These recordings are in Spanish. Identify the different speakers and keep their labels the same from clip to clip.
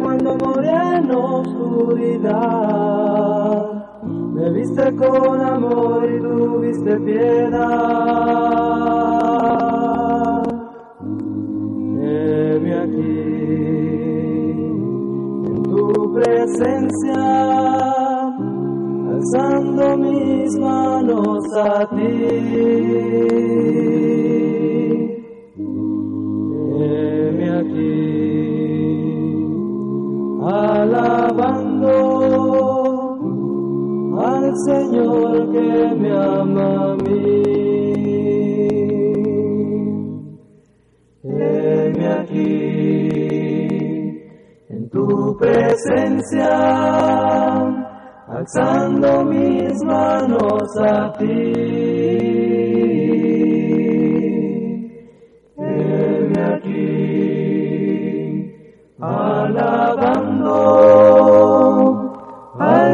Speaker 1: cuando moría en oscuridad. Me viste con amor y tuviste piedad. Heme aquí en tu presencia, alzando mis manos a ti. Señor que me ama a mí. Heme aquí, en tu presencia, alzando mis manos a ti.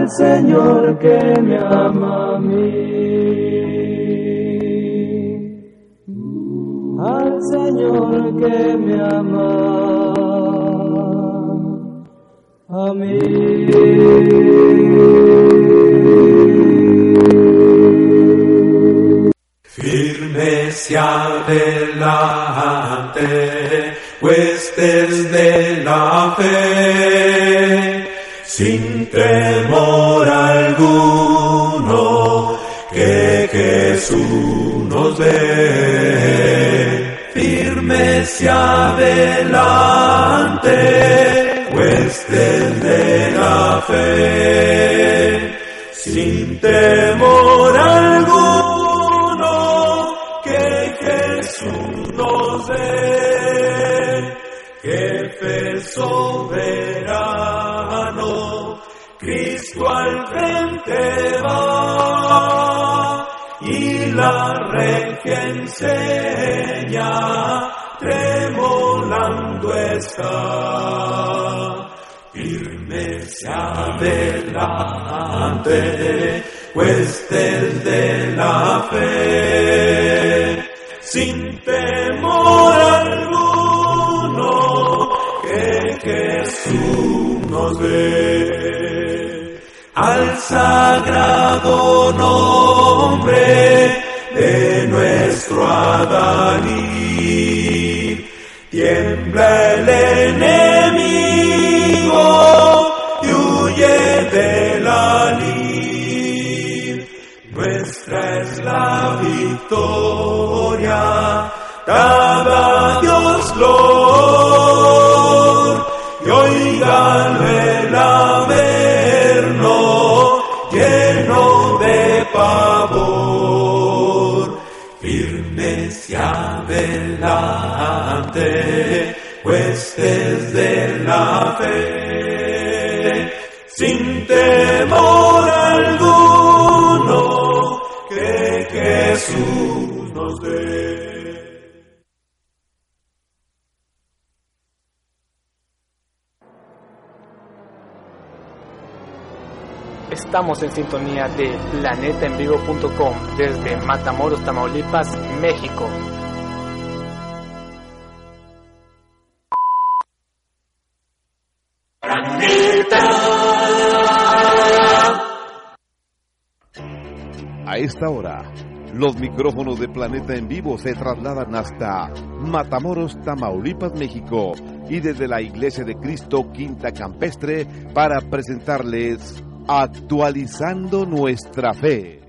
Speaker 1: Al Señor que me ama a mí. Al Señor que me ama a mí.
Speaker 2: Firme se adelante, huestes de la fe, sin temor alguno, que Jesús nos ve. Firme se adelante, huestes de la fe, sin temor la regia enseña, tremolando está. Firme se adelante, huestes de la fe, sin temor alguno, que Jesús nos ve. Al sagrado nombre de nuestro Adalí, tiembla el enemigo adelante, huestes de la fe, sin temor alguno, que Jesús nos dé.
Speaker 3: Estamos en sintonía de planetaenvivo.com desde Matamoros, Tamaulipas, México.
Speaker 4: Esta hora, los micrófonos de Planeta en Vivo se trasladan hasta Matamoros, Tamaulipas, México, y desde la Iglesia de Cristo Quinta Campestre para presentarles Actualizando nuestra fe.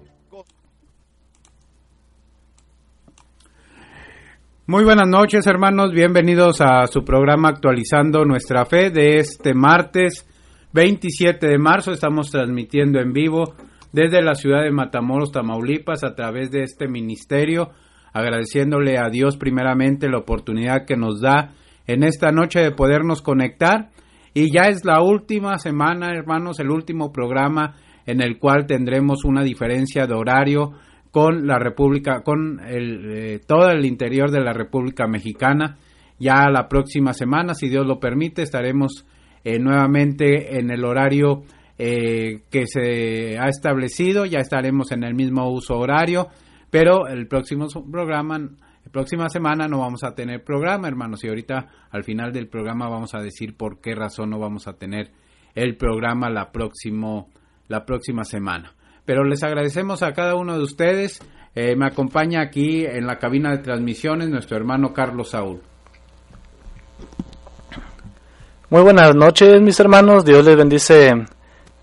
Speaker 5: Muy buenas noches hermanos, bienvenidos a su programa Actualizando nuestra fe de este martes 27 de marzo. Estamos transmitiendo en vivo desde la ciudad de Matamoros, Tamaulipas, a través de este ministerio, agradeciéndole a Dios primeramente la oportunidad que nos da en esta noche de podernos conectar. Y ya es la última semana, hermanos, el último programa en el cual tendremos una diferencia de horario con la República, con el, eh, todo el interior de la República Mexicana. Ya la próxima semana, si Dios lo permite, estaremos eh, nuevamente en el horario eh, que se ha establecido, ya estaremos en el mismo uso horario, pero el próximo programa La próxima semana no vamos a tener programa, hermanos, y ahorita al final del programa vamos a decir por qué razón no vamos a tener el programa la, próximo, la próxima semana. Pero les agradecemos a cada uno de ustedes. Eh, me acompaña aquí en la cabina de transmisiones nuestro hermano Carlos Saúl.
Speaker 3: Muy buenas noches, mis hermanos. Dios les bendice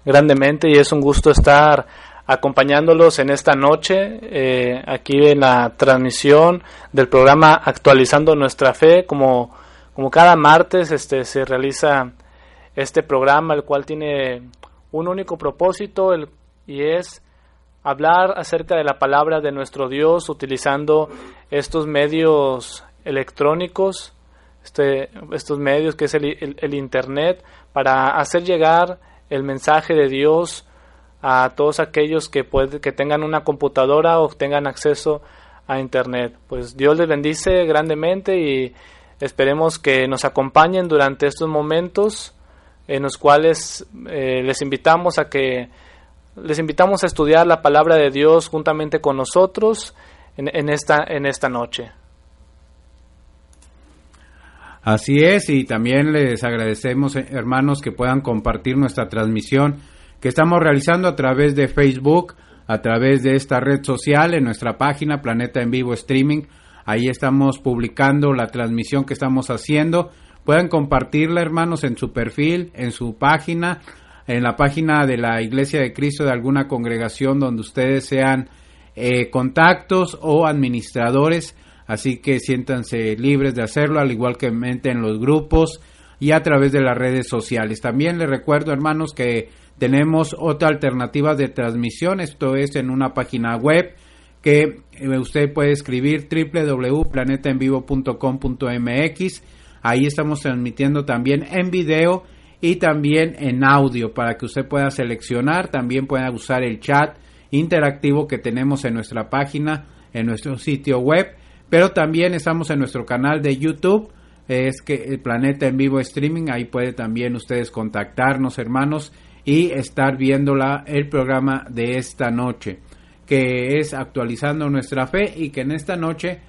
Speaker 3: grandemente y es un gusto estar acompañándolos en esta noche eh, aquí en la transmisión del programa Actualizando Nuestra Fe. Como, como cada martes este, se realiza este programa, el cual tiene un único propósito el, y es hablar acerca de la palabra de nuestro Dios utilizando estos medios electrónicos este, estos medios que es el, Internet para hacer llegar el mensaje de Dios a todos aquellos que, puede, que tengan una computadora o tengan acceso a Internet. Pues Dios les bendice grandemente y esperemos que nos acompañen durante estos momentos en los cuales eh, les invitamos a que les invitamos a estudiar la palabra de Dios juntamente con nosotros en, esta, en esta noche.
Speaker 5: Así es, y también les agradecemos, eh, hermanos, que puedan compartir nuestra transmisión que estamos realizando a través de Facebook, a través de esta red social, en nuestra página Planeta en Vivo Streaming. Ahí estamos publicando la transmisión que estamos haciendo. Pueden compartirla, hermanos, en su perfil, en su página, en la página de la Iglesia de Cristo de alguna congregación donde ustedes sean eh, contactos o administradores así que siéntanse libres de hacerlo, al igual que en los grupos y a través de las redes sociales. También les recuerdo, hermanos, que tenemos otra alternativa de transmisión, esto es en una página web que eh, usted puede escribir www.planetaenvivo.com.mx. Ahí estamos transmitiendo también en video y también en audio para que usted pueda seleccionar, también pueda usar el chat interactivo que tenemos en nuestra página, en nuestro sitio web pero también estamos en nuestro canal de YouTube, es que el Planeta en Vivo Streaming, ahí puede también ustedes contactarnos, hermanos, y estar viendo el programa de esta noche, que es actualizando nuestra fe y que en esta noche,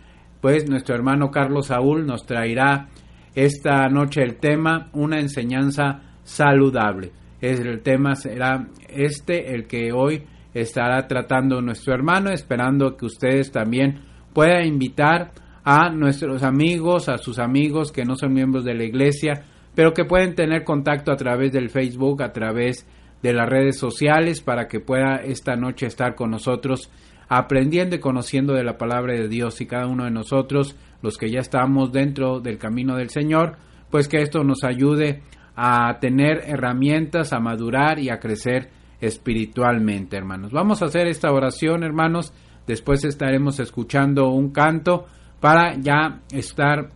Speaker 5: pues nuestro hermano Carlos Saúl nos traerá esta noche el tema, una enseñanza saludable. El tema será este, el que hoy estará tratando nuestro hermano, esperando que ustedes también pueda invitar a nuestros amigos, a sus amigos que no son miembros de la iglesia, pero que pueden tener contacto a través del Facebook, a través de las redes sociales, para que pueda esta noche estar con nosotros aprendiendo y conociendo de la palabra de Dios y cada uno de nosotros, los que ya estamos dentro del camino del Señor, pues que esto nos ayude a tener herramientas, a madurar y a crecer espiritualmente, hermanos. Vamos a hacer esta oración, hermanos, Después estaremos escuchando un canto para ya estar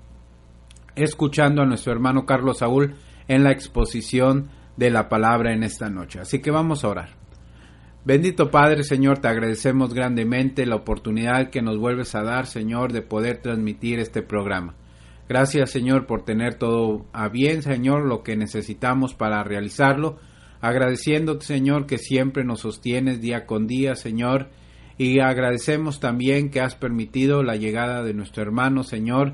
Speaker 5: escuchando a nuestro hermano Carlos Saúl en la exposición de la palabra en esta noche. Así que vamos a orar. Bendito Padre, Señor, te agradecemos grandemente la oportunidad que nos vuelves a dar, Señor, de poder transmitir este programa. Gracias, Señor, por tener todo a bien, Señor, lo que necesitamos para realizarlo. Agradeciéndote, Señor, que siempre nos sostienes día con día, Señor, y agradecemos también que has permitido la llegada de nuestro hermano Señor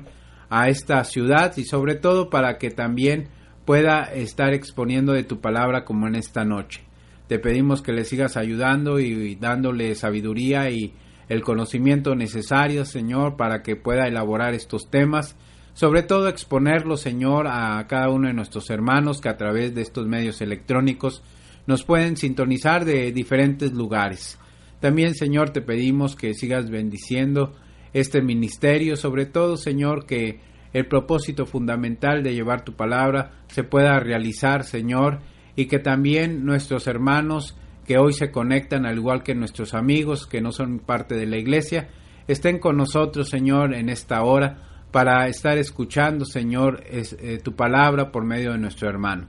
Speaker 5: a esta ciudad y sobre todo para que también pueda estar exponiendo de tu palabra como en esta noche. Te pedimos que le sigas ayudando y dándole sabiduría y el conocimiento necesario, Señor, para que pueda elaborar estos temas, sobre todo exponerlos, Señor, a cada uno de nuestros hermanos que a través de estos medios electrónicos nos pueden sintonizar de diferentes lugares. También, Señor, te pedimos que sigas bendiciendo este ministerio, sobre todo, Señor, que el propósito fundamental de llevar tu palabra se pueda realizar, Señor, y que también nuestros hermanos que hoy se conectan, al igual que nuestros amigos que no son parte de la iglesia, estén con nosotros, Señor, en esta hora para estar escuchando, Señor, eh, tu palabra por medio de nuestro hermano.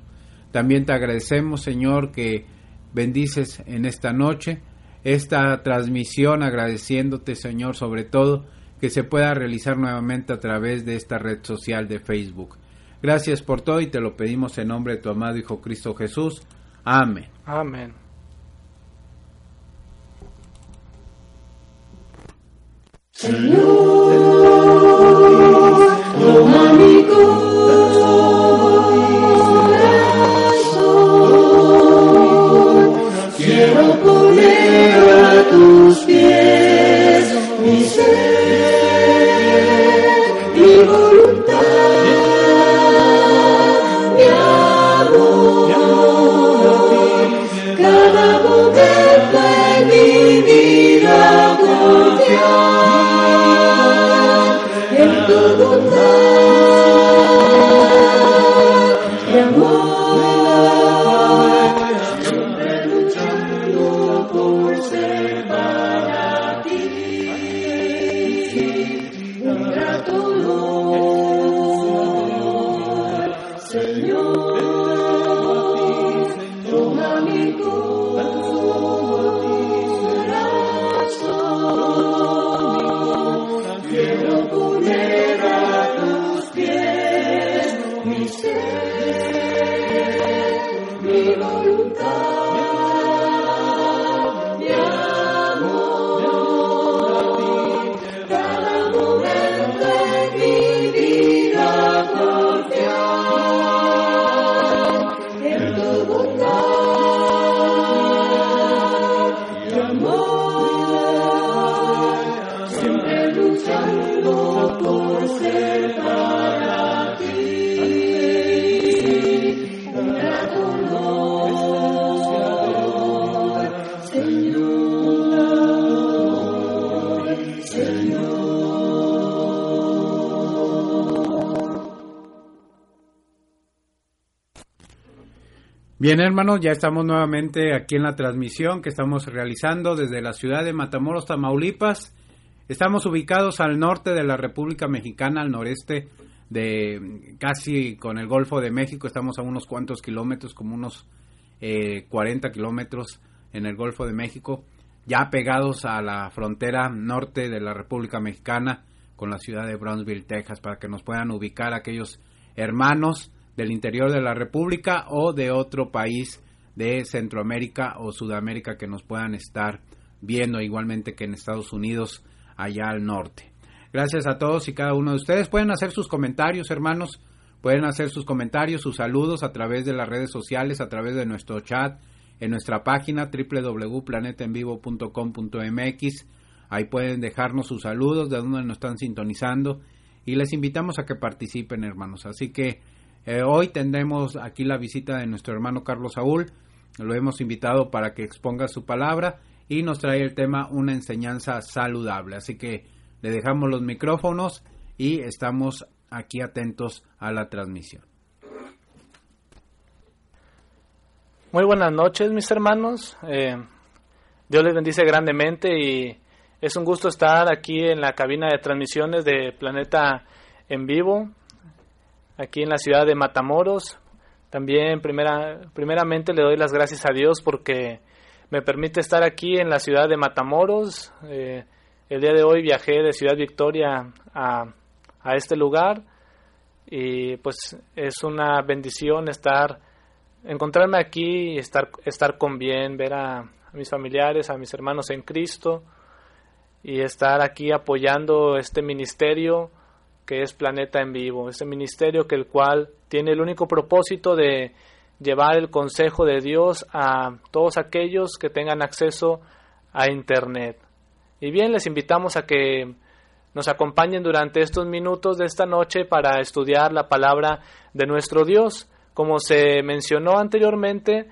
Speaker 5: También te agradecemos, Señor, que bendices en esta noche esta transmisión agradeciéndote Señor sobre todo que se pueda realizar nuevamente a través de esta red social de Facebook. Gracias por todo y te lo pedimos en nombre de tu amado Hijo Cristo Jesús. Amén.
Speaker 3: Amén. Señor.
Speaker 5: Bien, hermanos, ya estamos nuevamente aquí en la transmisión que estamos realizando desde la ciudad de Matamoros, Tamaulipas. Estamos ubicados al norte de la República Mexicana, al noreste de casi con el Golfo de México. Estamos a unos cuantos kilómetros, como unos eh, 40 kilómetros en el Golfo de México, ya pegados a la frontera norte de la República Mexicana con la ciudad de Brownsville, Texas, para que nos puedan ubicar aquellos hermanos del interior de la República o de otro país de Centroamérica o Sudamérica que nos puedan estar viendo igualmente que en Estados Unidos allá al norte. Gracias a todos y cada uno de ustedes. Pueden hacer sus comentarios, hermanos. Pueden hacer sus comentarios, sus saludos a través de las redes sociales, a través de nuestro chat, en nuestra página www.planetaenvivo.com.mx. Ahí pueden dejarnos sus saludos de donde nos están sintonizando y les invitamos a que participen, hermanos. Así que eh, hoy tendremos aquí la visita de nuestro hermano Carlos Saúl. Lo hemos invitado para que exponga su palabra y nos trae el tema una enseñanza saludable. Así que le dejamos los micrófonos y estamos aquí atentos a la transmisión.
Speaker 3: Muy buenas noches, mis hermanos. Eh, Dios les bendice grandemente y es un gusto estar aquí en la cabina de transmisiones de Planeta en Vivo aquí en la ciudad de Matamoros. También primera, primeramente le doy las gracias a Dios porque me permite estar aquí en la ciudad de Matamoros. Eh, el día de hoy viajé de Ciudad Victoria a, a este lugar y pues es una bendición estar, encontrarme aquí y estar, estar con bien, ver a, a mis familiares, a mis hermanos en Cristo y estar aquí apoyando este ministerio que es Planeta en Vivo, ese ministerio que el cual tiene el único propósito de llevar el consejo de Dios a todos aquellos que tengan acceso a Internet. Y bien, les invitamos a que nos acompañen durante estos minutos de esta noche para estudiar la palabra de nuestro Dios. Como se mencionó anteriormente,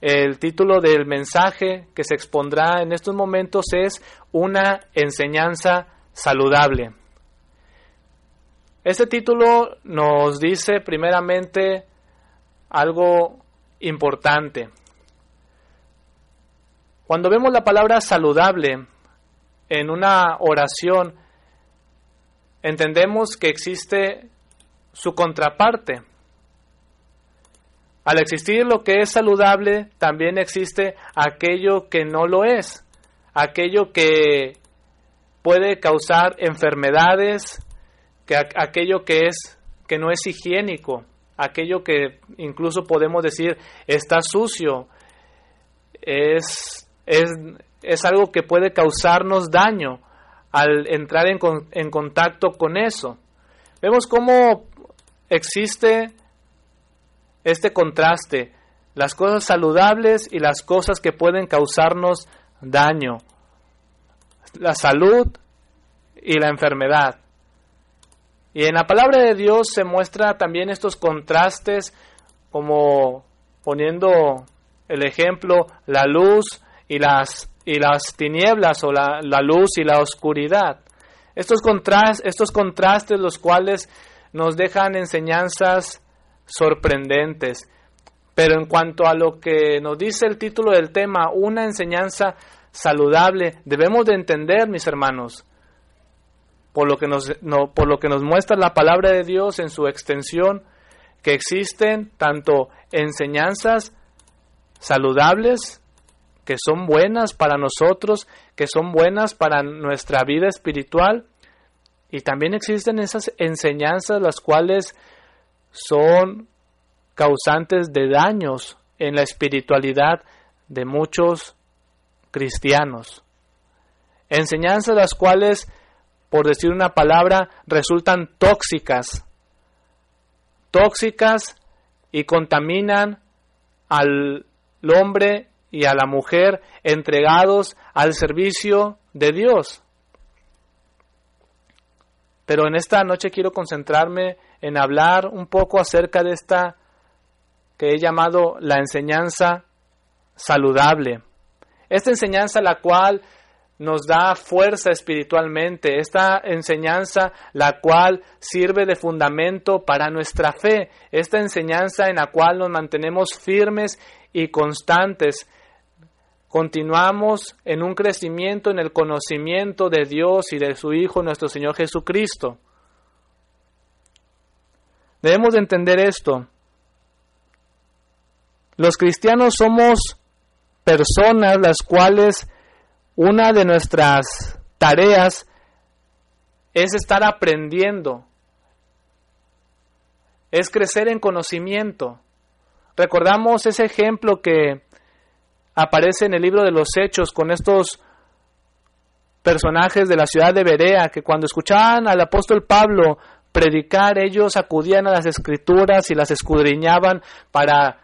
Speaker 3: el título del mensaje que se expondrá en estos momentos es una enseñanza saludable. Este título nos dice primeramente algo importante. Cuando vemos la palabra saludable en una oración, entendemos que existe su contraparte. Al existir lo que es saludable, también existe aquello que no lo es, aquello que puede causar enfermedades, que aquello que es que no es higiénico, aquello que incluso podemos decir está sucio, es, es, es algo que puede causarnos daño al entrar en, en contacto con eso. Vemos cómo existe este contraste, las cosas saludables y las cosas que pueden causarnos daño, la salud y la enfermedad. Y en la palabra de Dios se muestra también estos contrastes como poniendo el ejemplo la luz y las, y las tinieblas o la, la luz y la oscuridad. Estos, contras, estos contrastes los cuales nos dejan enseñanzas sorprendentes. Pero en cuanto a lo que nos dice el título del tema, una enseñanza saludable, debemos de entender, mis hermanos, por lo que nos, por lo que nos muestra la palabra de Dios en su extensión, que existen tanto enseñanzas saludables, que son buenas para nosotros, que son buenas para nuestra vida espiritual, y también existen esas enseñanzas las cuales son causantes de daños en la espiritualidad de muchos cristianos. Enseñanzas las cuales, por decir una palabra, resultan tóxicas, tóxicas y contaminan al hombre y a la mujer entregados al servicio de Dios. Pero en esta noche quiero concentrarme en hablar un poco acerca de esta que he llamado la enseñanza saludable. Esta enseñanza la cual nos da fuerza espiritualmente, esta enseñanza la cual sirve de fundamento para nuestra fe, esta enseñanza en la cual nos mantenemos firmes y constantes, continuamos en un crecimiento en el conocimiento de Dios y de su Hijo nuestro Señor Jesucristo. Debemos de entender esto. Los cristianos somos personas las cuales una de nuestras tareas es estar aprendiendo, es crecer en conocimiento. Recordamos ese ejemplo que aparece en el libro de los Hechos con estos personajes de la ciudad de Berea que cuando escuchaban al apóstol Pablo predicar, ellos acudían a las escrituras y las escudriñaban para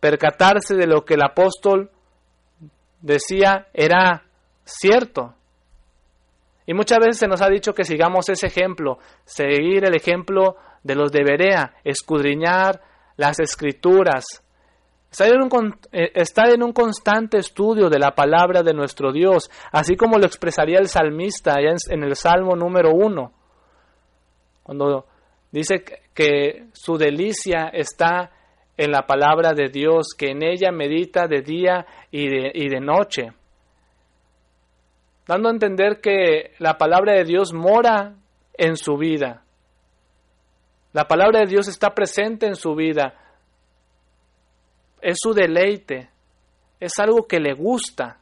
Speaker 3: percatarse de lo que el apóstol decía era cierto. Y muchas veces se nos ha dicho que sigamos ese ejemplo, seguir el ejemplo de los de Berea, escudriñar las escrituras, estar en, un, eh, estar en un constante estudio de la palabra de nuestro Dios, así como lo expresaría el salmista allá en, el Salmo número uno, cuando dice que su delicia está en la palabra de Dios, que en ella medita de día y de, y de noche, dando a entender que la palabra de Dios mora en su vida. La palabra de Dios está presente en su vida. Es su deleite. Es algo que le gusta.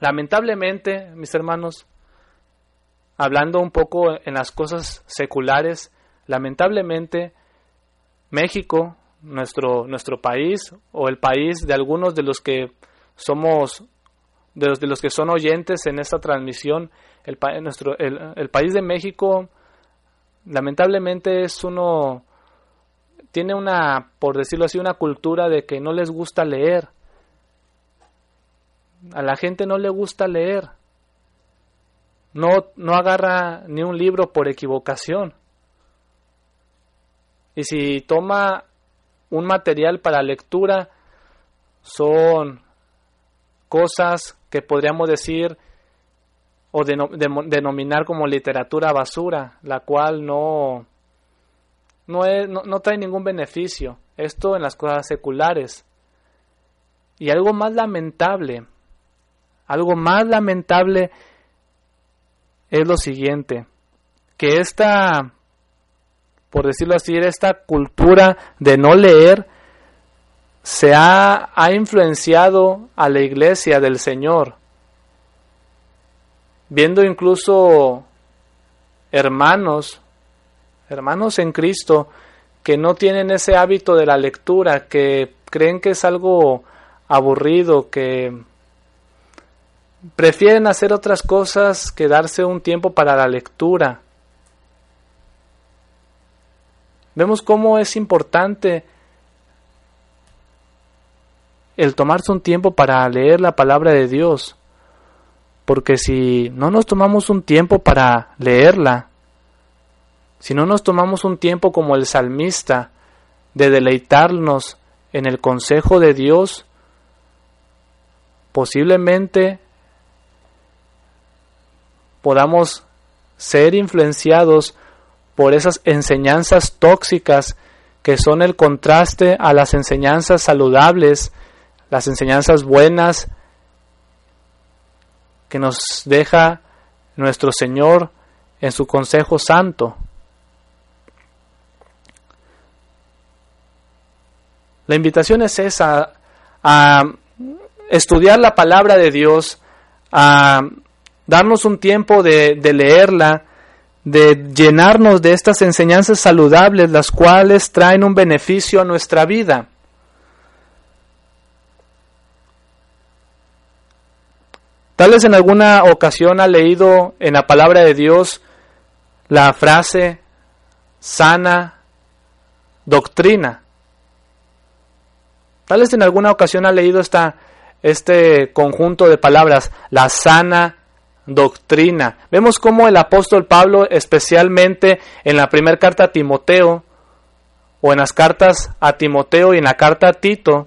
Speaker 3: Lamentablemente, mis hermanos, hablando un poco en las cosas seculares, lamentablemente México, nuestro, nuestro país, o el país de algunos de los que somos, de los, de los que son oyentes en esta transmisión, el, nuestro, el país de México lamentablemente es uno tiene una, por decirlo así, una cultura de que no les gusta leer. A la gente no le gusta leer. No, no agarra ni un libro por equivocación. Y si toma un material para lectura, son cosas que podríamos decir o denominar como literatura basura, la cual no, no, no, trae ningún beneficio. Esto en las cosas seculares. Y algo más lamentable, algo más lamentable es lo siguiente, que esta, por decirlo así, esta cultura de no leer se ha, ha influenciado a la iglesia del Señor viendo incluso hermanos, hermanos en Cristo, que no tienen ese hábito de la lectura, que creen que es algo aburrido, que prefieren hacer otras cosas que darse un tiempo para la lectura. Vemos cómo es importante el tomarse un tiempo para leer la palabra de Dios. Porque si no nos tomamos un tiempo para leerla, si no nos tomamos un tiempo como el salmista de deleitarnos en el consejo de Dios, posiblemente podamos ser influenciados por esas enseñanzas tóxicas que son el contraste a las enseñanzas saludables, las enseñanzas buenas que nos deja nuestro Señor en su consejo santo. La invitación es esa, a estudiar la palabra de Dios, a darnos un tiempo de, de leerla, de llenarnos de estas enseñanzas saludables, las cuales traen un beneficio a nuestra vida. Tal vez en alguna ocasión ha leído en la palabra de Dios la frase sana doctrina. Tal vez en alguna ocasión ha leído esta, este conjunto de palabras, la sana doctrina. Vemos cómo el apóstol Pablo, especialmente en la primera carta a Timoteo, o en las cartas a Timoteo y en la carta a Tito,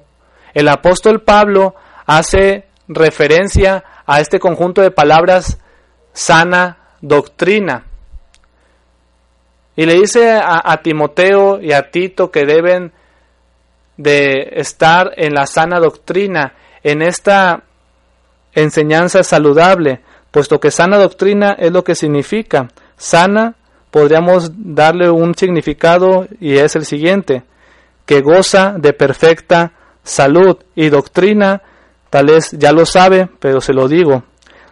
Speaker 3: el apóstol Pablo hace referencia a este conjunto de palabras sana doctrina. Y le dice a, Timoteo y a Tito que deben de estar en la sana doctrina, en esta enseñanza saludable, puesto que sana doctrina es lo que significa. Sana podríamos darle un significado y es el siguiente, que goza de perfecta salud y doctrina Tal vez ya lo sabe, pero se lo digo.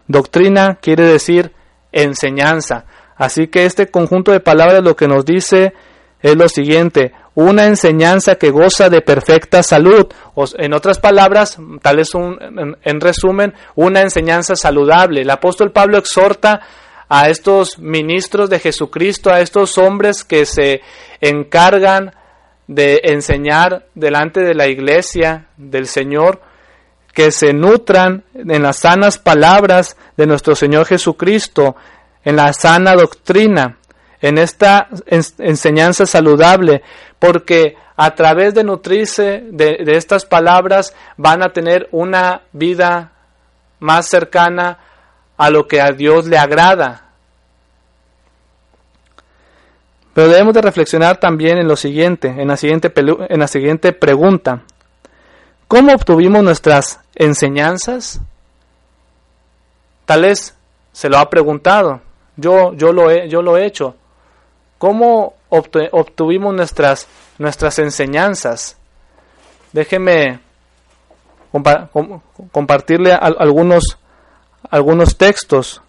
Speaker 3: Doctrina quiere decir enseñanza. Así que este conjunto de palabras lo que nos dice es lo siguiente, una enseñanza que goza de perfecta salud. O, en otras palabras, tal vez un, en, en resumen, una enseñanza saludable. El apóstol Pablo exhorta a estos ministros de Jesucristo, a estos hombres que se encargan de enseñar delante de la iglesia del Señor, que se nutran en las sanas palabras de nuestro Señor Jesucristo, en la sana doctrina, en esta enseñanza saludable, porque a través de nutrirse de, estas palabras van a tener una vida más cercana a lo que a Dios le agrada. Pero debemos de reflexionar también en lo siguiente, en la siguiente, en la siguiente pregunta. ¿Cómo obtuvimos nuestras enseñanzas? Tal vez se lo ha preguntado. Yo, yo, lo, he, yo lo he hecho. ¿Cómo obtuvimos nuestras, nuestras enseñanzas? Déjeme compa compartirle algunos, algunos textos.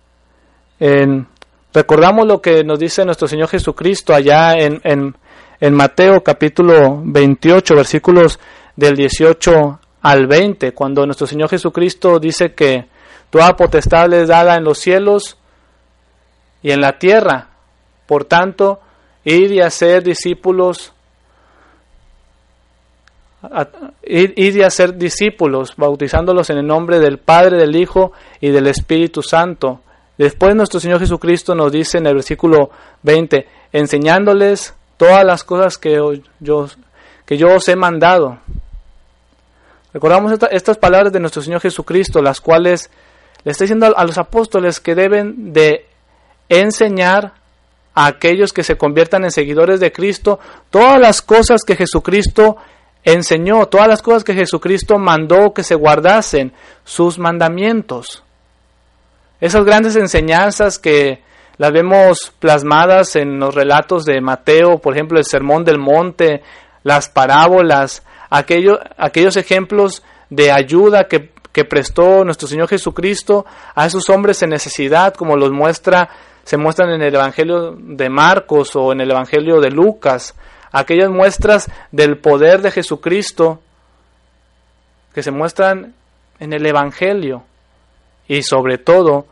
Speaker 3: En, recordamos lo que nos dice nuestro Señor Jesucristo allá en, en, en Mateo capítulo 28, versículos del 18 al 20, cuando nuestro Señor Jesucristo dice que toda potestad es dada en los cielos y en la tierra. Por tanto, id y hacer discípulos, id y hacer discípulos, bautizándolos en el nombre del Padre, del Hijo y del Espíritu Santo. Después nuestro Señor Jesucristo nos dice en el versículo 20, enseñándoles todas las cosas que yo os he mandado. Recordamos esta, estas palabras de nuestro Señor Jesucristo, las cuales le está diciendo a los apóstoles que deben de enseñar a aquellos que se conviertan en seguidores de Cristo todas las cosas que Jesucristo enseñó, todas las cosas que Jesucristo mandó que se guardasen, sus mandamientos. Esas grandes enseñanzas que las vemos plasmadas en los relatos de Mateo, por ejemplo, el Sermón del Monte, las parábolas, aquello, aquellos ejemplos de ayuda que, que prestó nuestro Señor Jesucristo a esos hombres en necesidad, como los muestra, se muestran en el Evangelio de Marcos o en el Evangelio de Lucas, aquellas muestras del poder de Jesucristo que se muestran en el Evangelio. Y sobre todo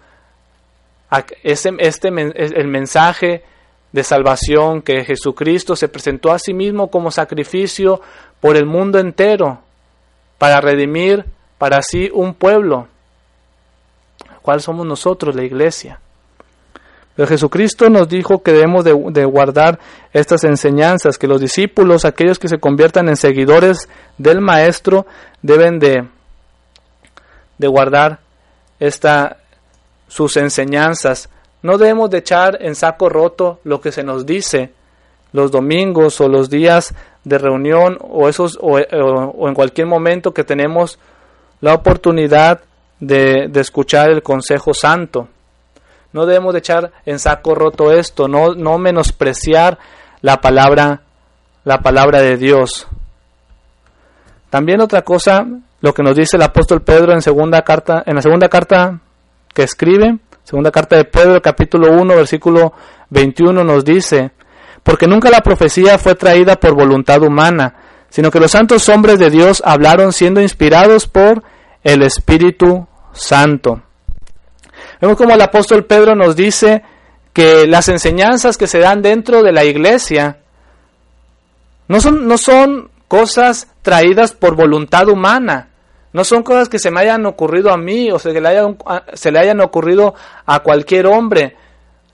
Speaker 3: este, este, el mensaje de salvación que Jesucristo se presentó a sí mismo como sacrificio por el mundo entero para redimir para sí un pueblo. ¿Cuál somos nosotros, la iglesia? Pero Jesucristo nos dijo que debemos de, guardar estas enseñanzas, que los discípulos, aquellos que se conviertan en seguidores del Maestro, deben de, de guardar esta, sus enseñanzas No debemos de echar en saco roto lo que se nos dice los domingos o los días de reunión o esos o, en cualquier momento que tenemos la oportunidad de, de, escuchar el consejo santo. No debemos de echar en saco roto esto, no, no menospreciar la palabra, la palabra de Dios. También otra cosa, lo que nos dice el apóstol Pedro en segunda carta, en la segunda carta que escribe, segunda carta de Pedro, capítulo 1, versículo 21 nos dice, porque nunca la profecía fue traída por voluntad humana, sino que los santos hombres de Dios hablaron siendo inspirados por el Espíritu Santo. Vemos como el apóstol Pedro nos dice que las enseñanzas que se dan dentro de la iglesia no son, no son cosas traídas por voluntad humana, no son cosas que se me hayan ocurrido a mí o se le, se le hayan ocurrido a cualquier hombre,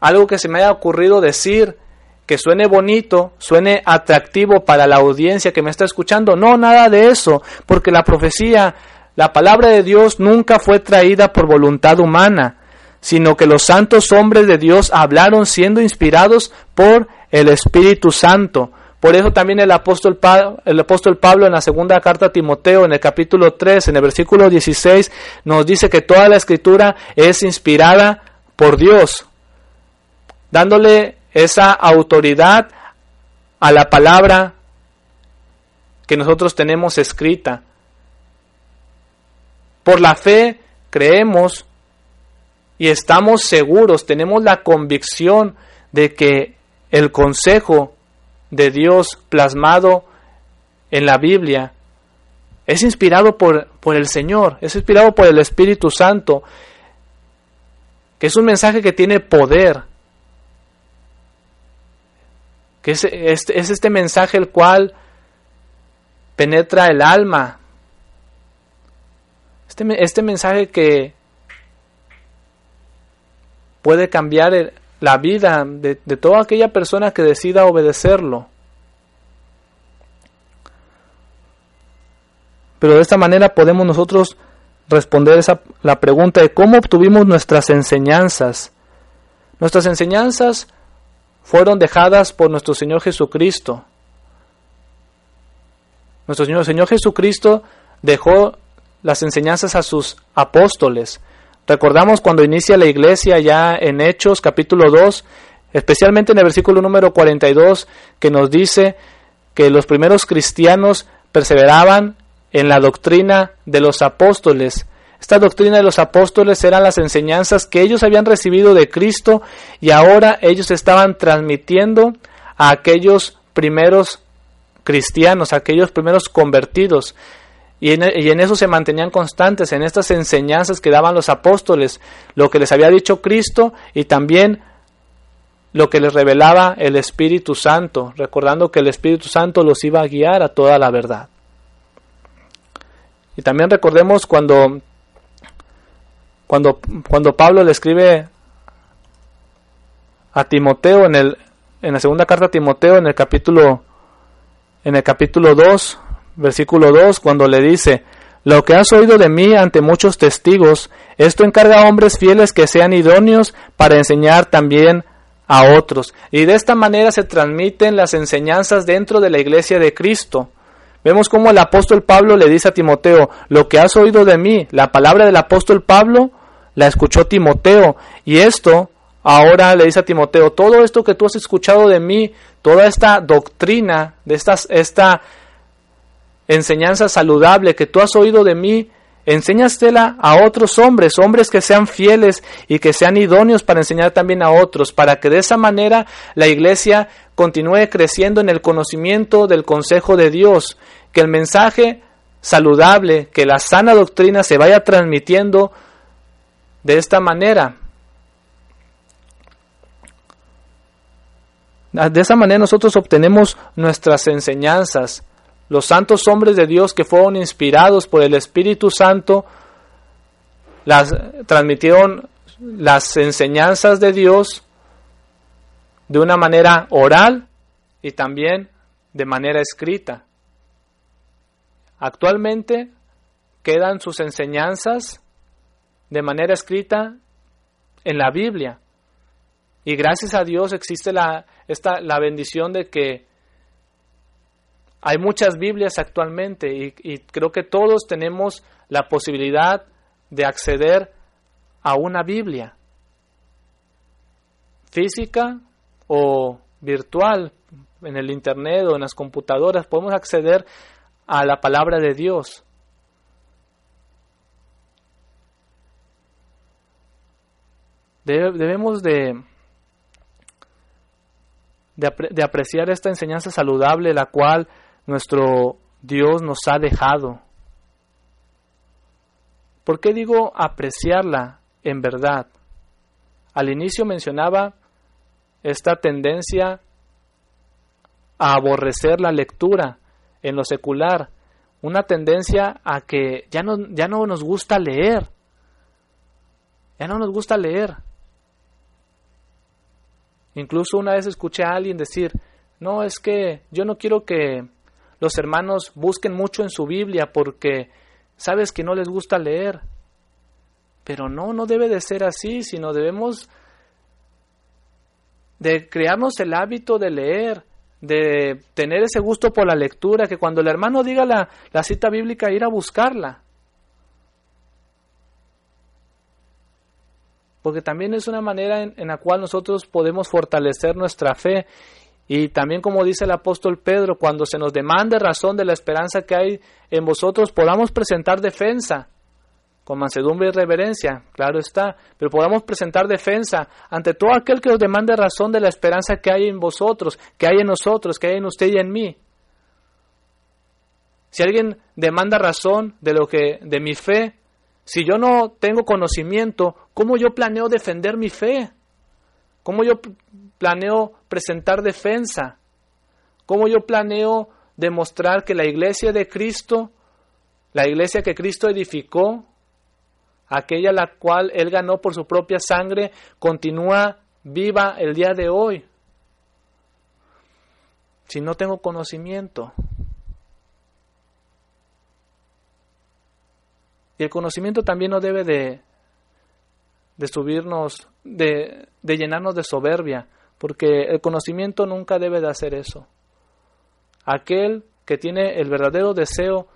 Speaker 3: algo que se me haya ocurrido decir, que suene bonito, suene atractivo para la audiencia que me está escuchando. No, nada de eso, porque la profecía, la palabra de Dios nunca fue traída por voluntad humana, sino que los santos hombres de Dios hablaron siendo inspirados por el Espíritu Santo. Por eso también el apóstol, Pablo, el apóstol Pablo en la segunda carta a Timoteo, en el capítulo 3, en el versículo 16, nos dice que toda la escritura es inspirada por Dios, dándole esa autoridad a la palabra que nosotros tenemos escrita. Por la fe creemos y estamos seguros, tenemos la convicción de que el consejo de Dios plasmado en la Biblia es inspirado por, por, el Señor, es inspirado por el Espíritu Santo, que es un mensaje que tiene poder, que es, este mensaje el cual penetra el alma. Este, este mensaje que puede cambiar la vida de, toda aquella persona que decida obedecerlo. Pero de esta manera podemos nosotros responder esa, la pregunta de cómo obtuvimos nuestras enseñanzas. Nuestras enseñanzas fueron dejadas por nuestro Señor Jesucristo. Nuestro Señor, Señor Jesucristo dejó las enseñanzas a sus apóstoles. Recordamos cuando inicia la iglesia ya en Hechos capítulo 2, especialmente en el versículo número 42, que nos dice que los primeros cristianos perseveraban en la doctrina de los apóstoles esta doctrina de los apóstoles eran las enseñanzas que ellos habían recibido de Cristo y ahora ellos estaban transmitiendo a aquellos primeros cristianos, a aquellos primeros convertidos. Y en, y en, eso se mantenían constantes, en estas enseñanzas que daban los apóstoles, lo que les había dicho Cristo y también lo que les revelaba el Espíritu Santo, recordando que el Espíritu Santo los iba a guiar a toda la verdad. Y también recordemos cuando cuando, cuando Pablo le escribe a Timoteo en, el, en la segunda carta a Timoteo en el capítulo en el capítulo 2, versículo 2, cuando le dice, lo que has oído de mí ante muchos testigos, esto encarga a hombres fieles que sean idóneos para enseñar también a otros. Y de esta manera se transmiten las enseñanzas dentro de la iglesia de Cristo. Vemos cómo el apóstol Pablo le dice a Timoteo, lo que has oído de mí, la palabra del apóstol Pablo la escuchó Timoteo. Y esto ahora le dice a Timoteo, todo esto que tú has escuchado de mí, toda esta doctrina, de estas, esta enseñanza saludable que tú has oído de mí, enséñastela a otros hombres, hombres que sean fieles y que sean idóneos para enseñar también a otros, para que de esa manera la iglesia continúe creciendo en el conocimiento del consejo de Dios, que el mensaje saludable, que la sana doctrina se vaya transmitiendo de esta manera. De esa manera nosotros obtenemos nuestras enseñanzas. Los santos hombres de Dios que fueron inspirados por el Espíritu Santo las transmitieron las enseñanzas de Dios de una manera oral y también de manera escrita. Actualmente quedan sus enseñanzas de manera escrita en la Biblia. Y gracias a Dios existe la, esta, la bendición de que hay muchas Biblias actualmente y, y creo que todos tenemos la posibilidad de acceder a una Biblia física o virtual en el internet o en las computadoras. Podemos acceder a la palabra de Dios. Debemos de, de, apreciar esta enseñanza saludable la cual nuestro Dios nos ha dejado. ¿Por qué digo apreciarla en verdad? Al inicio mencionaba esta tendencia a aborrecer la lectura en lo secular, una tendencia a que ya no, ya no nos gusta leer, ya no nos gusta leer. Incluso una vez escuché a alguien decir, no, es que yo no quiero que los hermanos busquen mucho en su Biblia porque sabes que no les gusta leer. Pero no, no debe de ser así, sino debemos de crearnos el hábito de leer, de tener ese gusto por la lectura, que cuando el hermano diga la, la cita bíblica, ir a buscarla. porque también es una manera en, la cual nosotros podemos fortalecer nuestra fe. Y también como dice el apóstol Pedro, cuando se nos demande razón de la esperanza que hay en vosotros, podamos presentar defensa con mansedumbre y reverencia, claro está, pero podamos presentar defensa ante todo aquel que os demande razón de la esperanza que hay en vosotros, que hay en nosotros, que hay en usted y en mí. Si alguien demanda razón de lo que de mi fe, si yo no tengo conocimiento, ¿cómo yo planeo defender mi fe? ¿Cómo yo planeo presentar defensa? ¿Cómo yo planeo demostrar que la iglesia de Cristo, la iglesia que Cristo edificó, aquella la cual Él ganó por su propia sangre, continúa viva el día de hoy? Si no tengo conocimiento, Y el conocimiento también no debe de, de subirnos, de, de llenarnos de soberbia, porque el conocimiento nunca debe de hacer eso. Aquel que tiene el verdadero deseo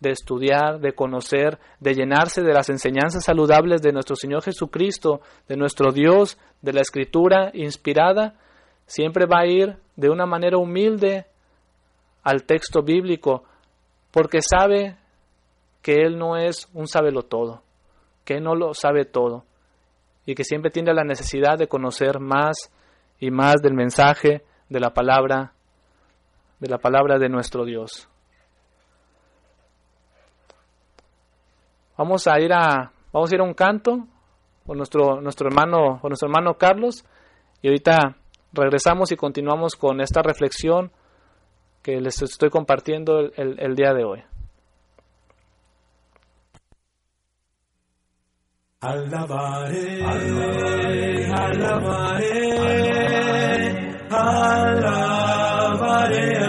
Speaker 3: de estudiar, de conocer, de llenarse de las enseñanzas saludables de nuestro Señor Jesucristo, de nuestro Dios, de la Escritura inspirada, siempre va a ir de una manera humilde al texto bíblico, porque sabe que Él no es un sábelo todo, que Él no lo sabe todo y que siempre tiene la necesidad de conocer más y más del mensaje de la palabra de la palabra de nuestro Dios. Vamos a ir a vamos a ir a un canto con nuestro nuestro hermano con nuestro hermano Carlos y ahorita regresamos y continuamos con esta reflexión que les estoy compartiendo el día de hoy.
Speaker 2: Alabaré, alabaré, alabaré, a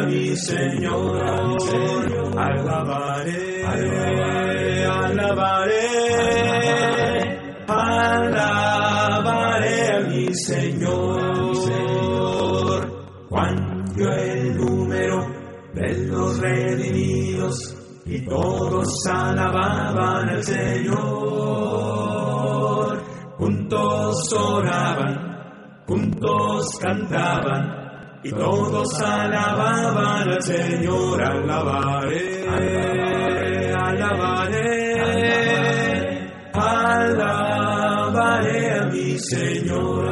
Speaker 2: mi Señor, alabaré, alabaré, alabaré, a mi Señor, cuando el número de los redimidos y todos alababan al Señor. Juntos oraban, juntos cantaban, y todos alababan al Señor. Alabaré, alabaré, alabaré a mi Señor.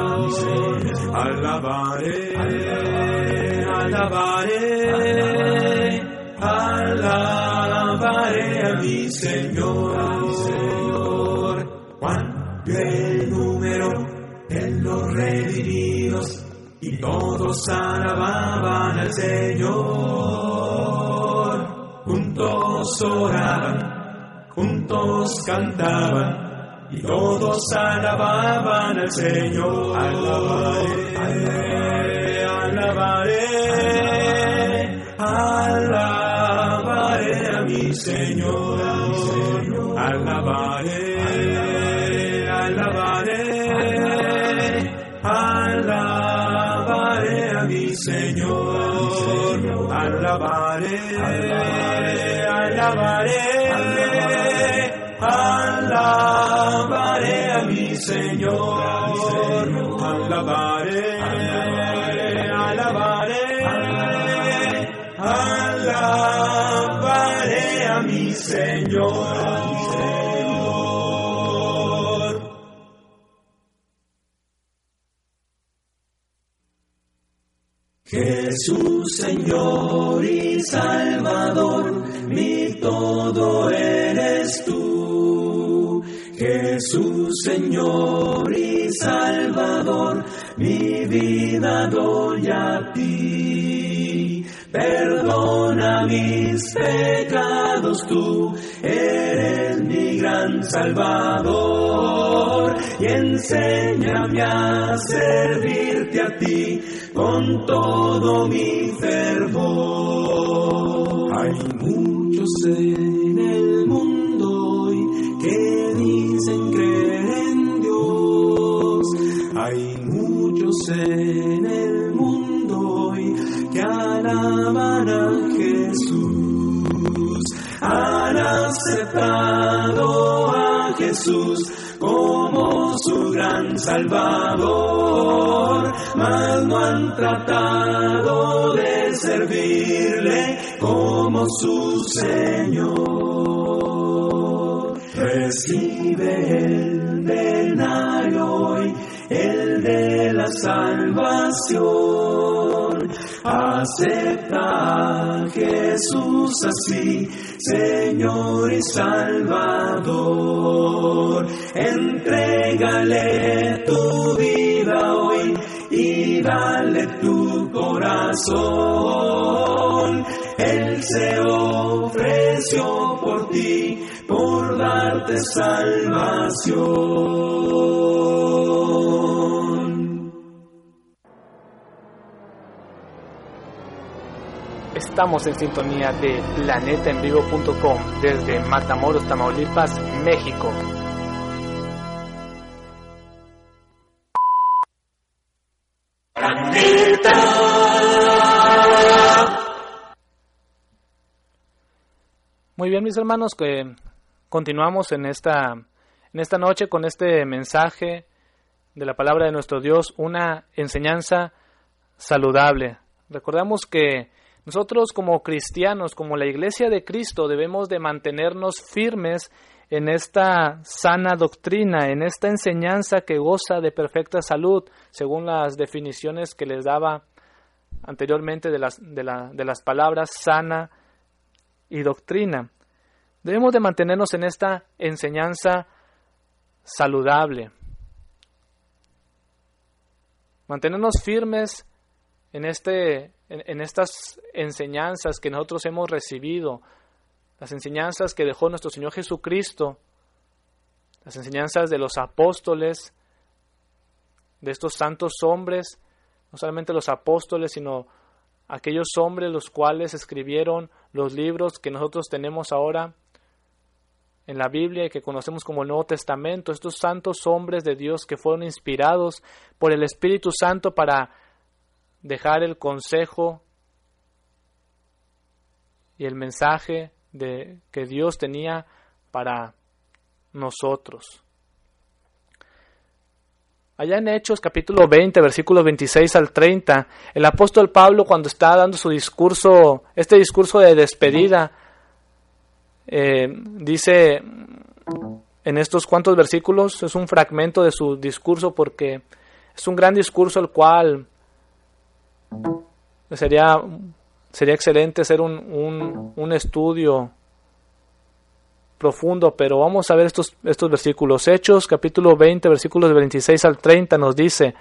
Speaker 2: Alabaré, alabaré, alabaré a mi Señor, todos alababan al Señor. Juntos oraban, juntos cantaban y todos alababan al Señor. Alabaré, alabaré, alabaré mi Señor, alabaré, alabaré, alabaré. Señor, alabaré, alabaré, alabaré, alabaré a mi Señor, alabaré, alabaré, alabaré a mi Señor. Señor y Salvador, mi vida doy a ti. Perdona mis pecados tú, eres mi gran Salvador y enséñame a servirte a ti con todo mi fervor. Hay muchos aceptado a Jesús como su gran Salvador, mas no han tratado de servirle como su Señor. Recibe el denario hoy, de la salvación. Acepta a Jesús así, Señor y Salvador. Entrégale tu vida hoy y dale tu corazón. Él se ofreció por ti, por darte salvación.
Speaker 3: Estamos en sintonía de planetaenvivo.com desde Matamoros, Tamaulipas, México. Muy bien, mis hermanos, que continuamos en esta en esta noche con este mensaje de la palabra de nuestro Dios, una enseñanza saludable. Recordamos que nosotros como cristianos, como la iglesia de Cristo, debemos de mantenernos firmes en esta sana doctrina, en esta enseñanza que goza de perfecta salud, según las definiciones que les daba anteriormente de las, de, la, de las palabras sana y doctrina. Debemos de mantenernos en esta enseñanza saludable. Mantenernos firmes en, este, en, estas enseñanzas que nosotros hemos recibido, las enseñanzas que dejó nuestro Señor Jesucristo, las enseñanzas de los apóstoles, de estos santos hombres, no solamente los apóstoles, sino aquellos hombres los cuales escribieron los libros que nosotros tenemos ahora en la Biblia y que conocemos como el Nuevo Testamento, estos santos hombres de Dios que fueron inspirados por el Espíritu Santo para dejar el consejo y el mensaje de que Dios tenía para nosotros. Allá en Hechos capítulo 20, versículos 26 al 30, el apóstol Pablo cuando está dando su discurso, este discurso de despedida, eh, dice en estos cuantos versículos, es un fragmento de su discurso porque es un gran discurso el cual sería, sería excelente hacer un, un, estudio profundo, pero vamos a ver estos, estos versículos. Hechos capítulo 20, versículos de 26 al 30 nos dice,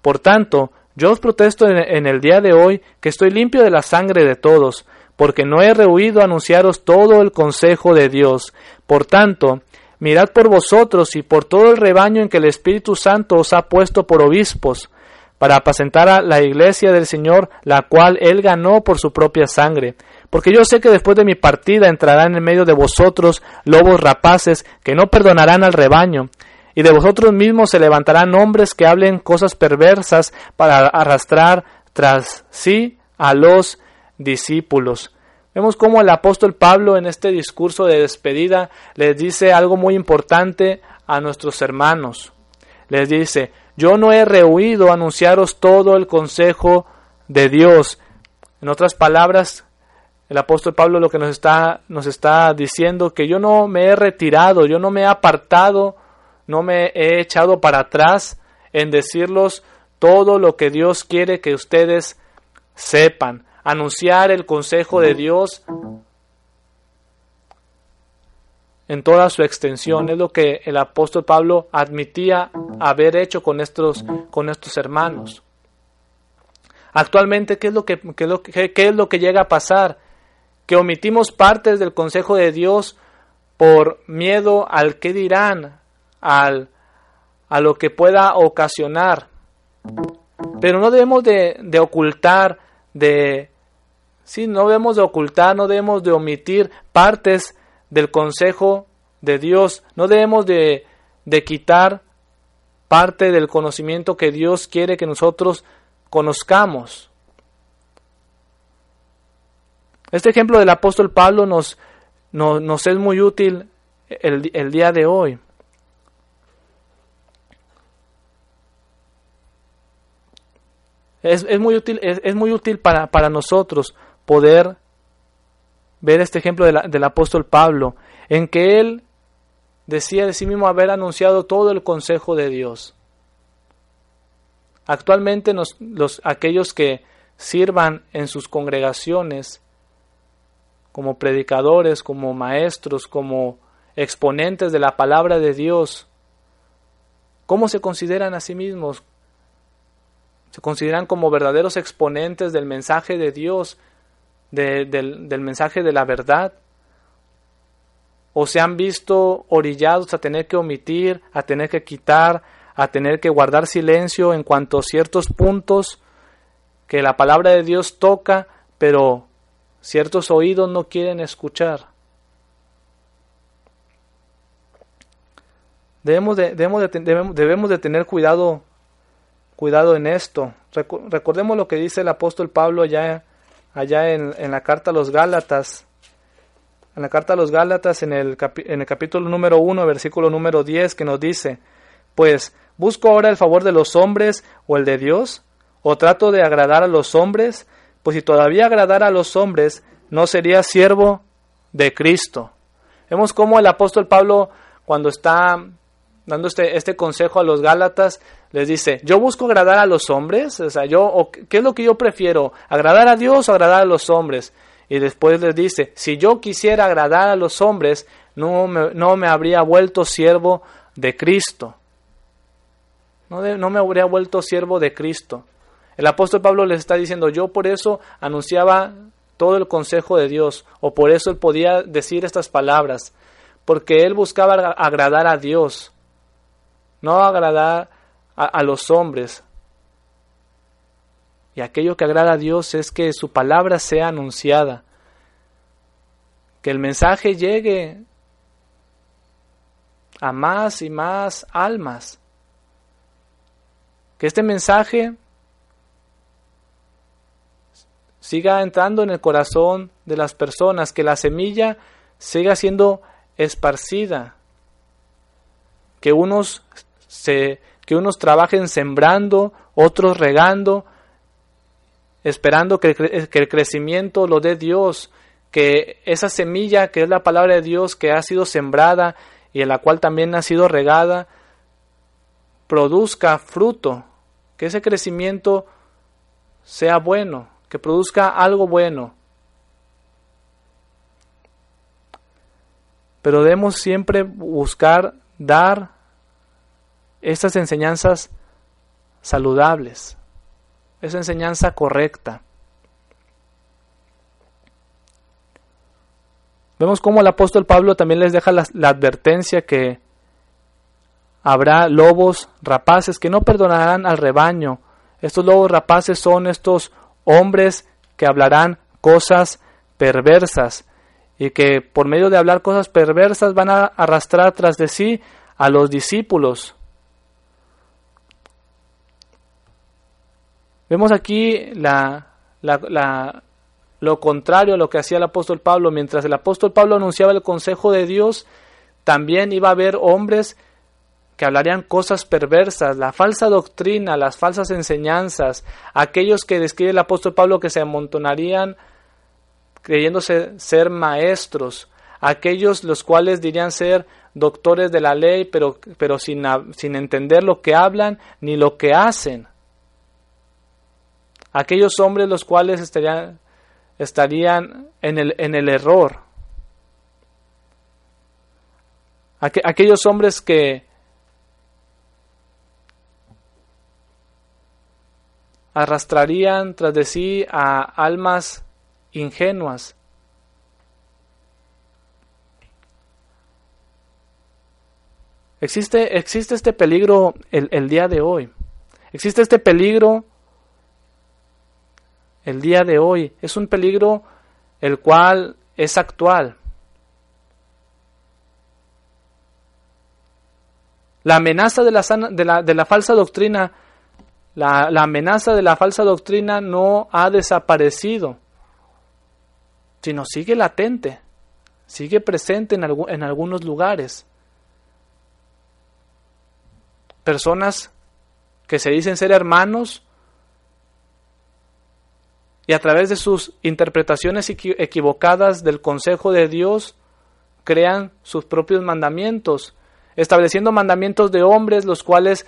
Speaker 3: Por tanto, yo os protesto en, en el día de hoy que estoy limpio de la sangre de todos, porque no he rehuido anunciaros todo el consejo de Dios. Por tanto, mirad por vosotros y por todo el rebaño en que el Espíritu Santo os ha puesto por obispos, para apacentar a la iglesia del Señor, la cual él ganó por su propia sangre. Porque yo sé que después de mi partida entrarán en medio de vosotros lobos rapaces que no perdonarán al rebaño, y de vosotros mismos se levantarán hombres que hablen cosas perversas para arrastrar tras sí a los discípulos. Vemos cómo el apóstol Pablo en este discurso de despedida les dice algo muy importante a nuestros hermanos. Les dice, yo no he rehuido anunciaros todo el consejo de Dios. En otras palabras, el apóstol Pablo lo que nos está, nos está diciendo que yo no me he retirado, yo no me he apartado, no me he echado para atrás en decirlos todo lo que Dios quiere que ustedes sepan, anunciar el consejo de Dios en toda su extensión. Es lo que el apóstol Pablo admitía haber hecho con estos, con estos hermanos. Actualmente, ¿qué es, lo que, qué, es lo que llega a pasar? Que omitimos partes del consejo de Dios por miedo al que dirán, al, a lo que pueda ocasionar. Pero no debemos de, de ocultar, de... Sí, no debemos de ocultar, no debemos de omitir partes del consejo de Dios. No debemos de, de quitar parte del conocimiento que Dios quiere que nosotros conozcamos. Este ejemplo del apóstol Pablo nos, nos, es muy útil el, el día de hoy. Es, es, muy útil, es, es muy útil para, para, nosotros poder ver este ejemplo del apóstol Pablo, en que él decía de sí mismo haber anunciado todo el consejo de Dios. Actualmente los, aquellos que sirvan en sus congregaciones como predicadores, como maestros, como exponentes de la palabra de Dios, ¿cómo se consideran a sí mismos? ¿Se consideran como verdaderos exponentes del mensaje de Dios, del, del mensaje de la verdad? o se han visto orillados a tener que omitir, a tener que quitar, a tener que guardar silencio en cuanto a ciertos puntos que la palabra de Dios toca, pero ciertos oídos no quieren escuchar. Debemos de, debemos de, debemos de tener cuidado, cuidado en esto. Recordemos lo que dice el apóstol Pablo allá, allá en, en la carta a los Gálatas, en la carta a los Gálatas, en el, en el capítulo número 1, versículo número 10, que nos dice, pues, ¿busco ahora el favor de los hombres o el de Dios? ¿O trato de agradar a los hombres? Pues si todavía agradara a los hombres, no sería siervo de Cristo. Vemos cómo el apóstol Pablo, cuando está dando este, este consejo a los Gálatas, les dice, yo busco agradar a los hombres, o sea, yo, ¿qué es lo que yo prefiero? ¿Agradar a Dios o agradar a los hombres? Y después les dice, si yo quisiera agradar a los hombres, no me, no me habría vuelto siervo de Cristo. No, no me habría vuelto siervo de Cristo. El apóstol Pablo les está diciendo, yo por eso anunciaba todo el consejo de Dios, o por eso él podía decir estas palabras, porque él buscaba agradar a Dios, no agradar a, los hombres, y aquello que agrada a Dios es que su palabra sea anunciada, que el mensaje llegue a más y más almas, que este mensaje siga entrando en el corazón de las personas, que la semilla siga siendo esparcida, que unos se que unos trabajen sembrando, otros regando, esperando que el, crecimiento lo dé Dios, que esa semilla que es la palabra de Dios que ha sido sembrada y en la cual también ha sido regada, produzca fruto, que ese crecimiento sea bueno, que produzca algo bueno. Pero debemos siempre buscar dar estas enseñanzas saludables esa enseñanza correcta. Vemos cómo el apóstol Pablo también les deja la, advertencia que habrá lobos rapaces que no perdonarán al rebaño. Estos lobos rapaces son estos hombres que hablarán cosas perversas y que por medio de hablar cosas perversas van a arrastrar tras de sí a los discípulos. Vemos aquí lo contrario a lo que hacía el apóstol Pablo. Mientras el apóstol Pablo anunciaba el consejo de Dios, también iba a haber hombres que hablarían cosas perversas, la falsa doctrina, las falsas enseñanzas, aquellos que describe el apóstol Pablo que se amontonarían creyéndose ser maestros, aquellos los cuales dirían ser doctores de la ley, pero, pero sin, sin entender lo que hablan ni lo que hacen. Aquellos hombres los cuales estarían, estarían en, el, en el error. aquellos hombres que arrastrarían tras de sí a almas ingenuas. Existe, existe este peligro el, el día de hoy. Existe este peligro el día de hoy. Es un peligro el cual es actual. La amenaza de la, de la, de la falsa doctrina, la, la, amenaza de la falsa doctrina no ha desaparecido, sino sigue latente, sigue presente en, en algunos lugares. Personas que se dicen ser hermanos y a través de sus interpretaciones equivocadas del consejo de Dios crean sus propios mandamientos, estableciendo mandamientos de hombres los cuales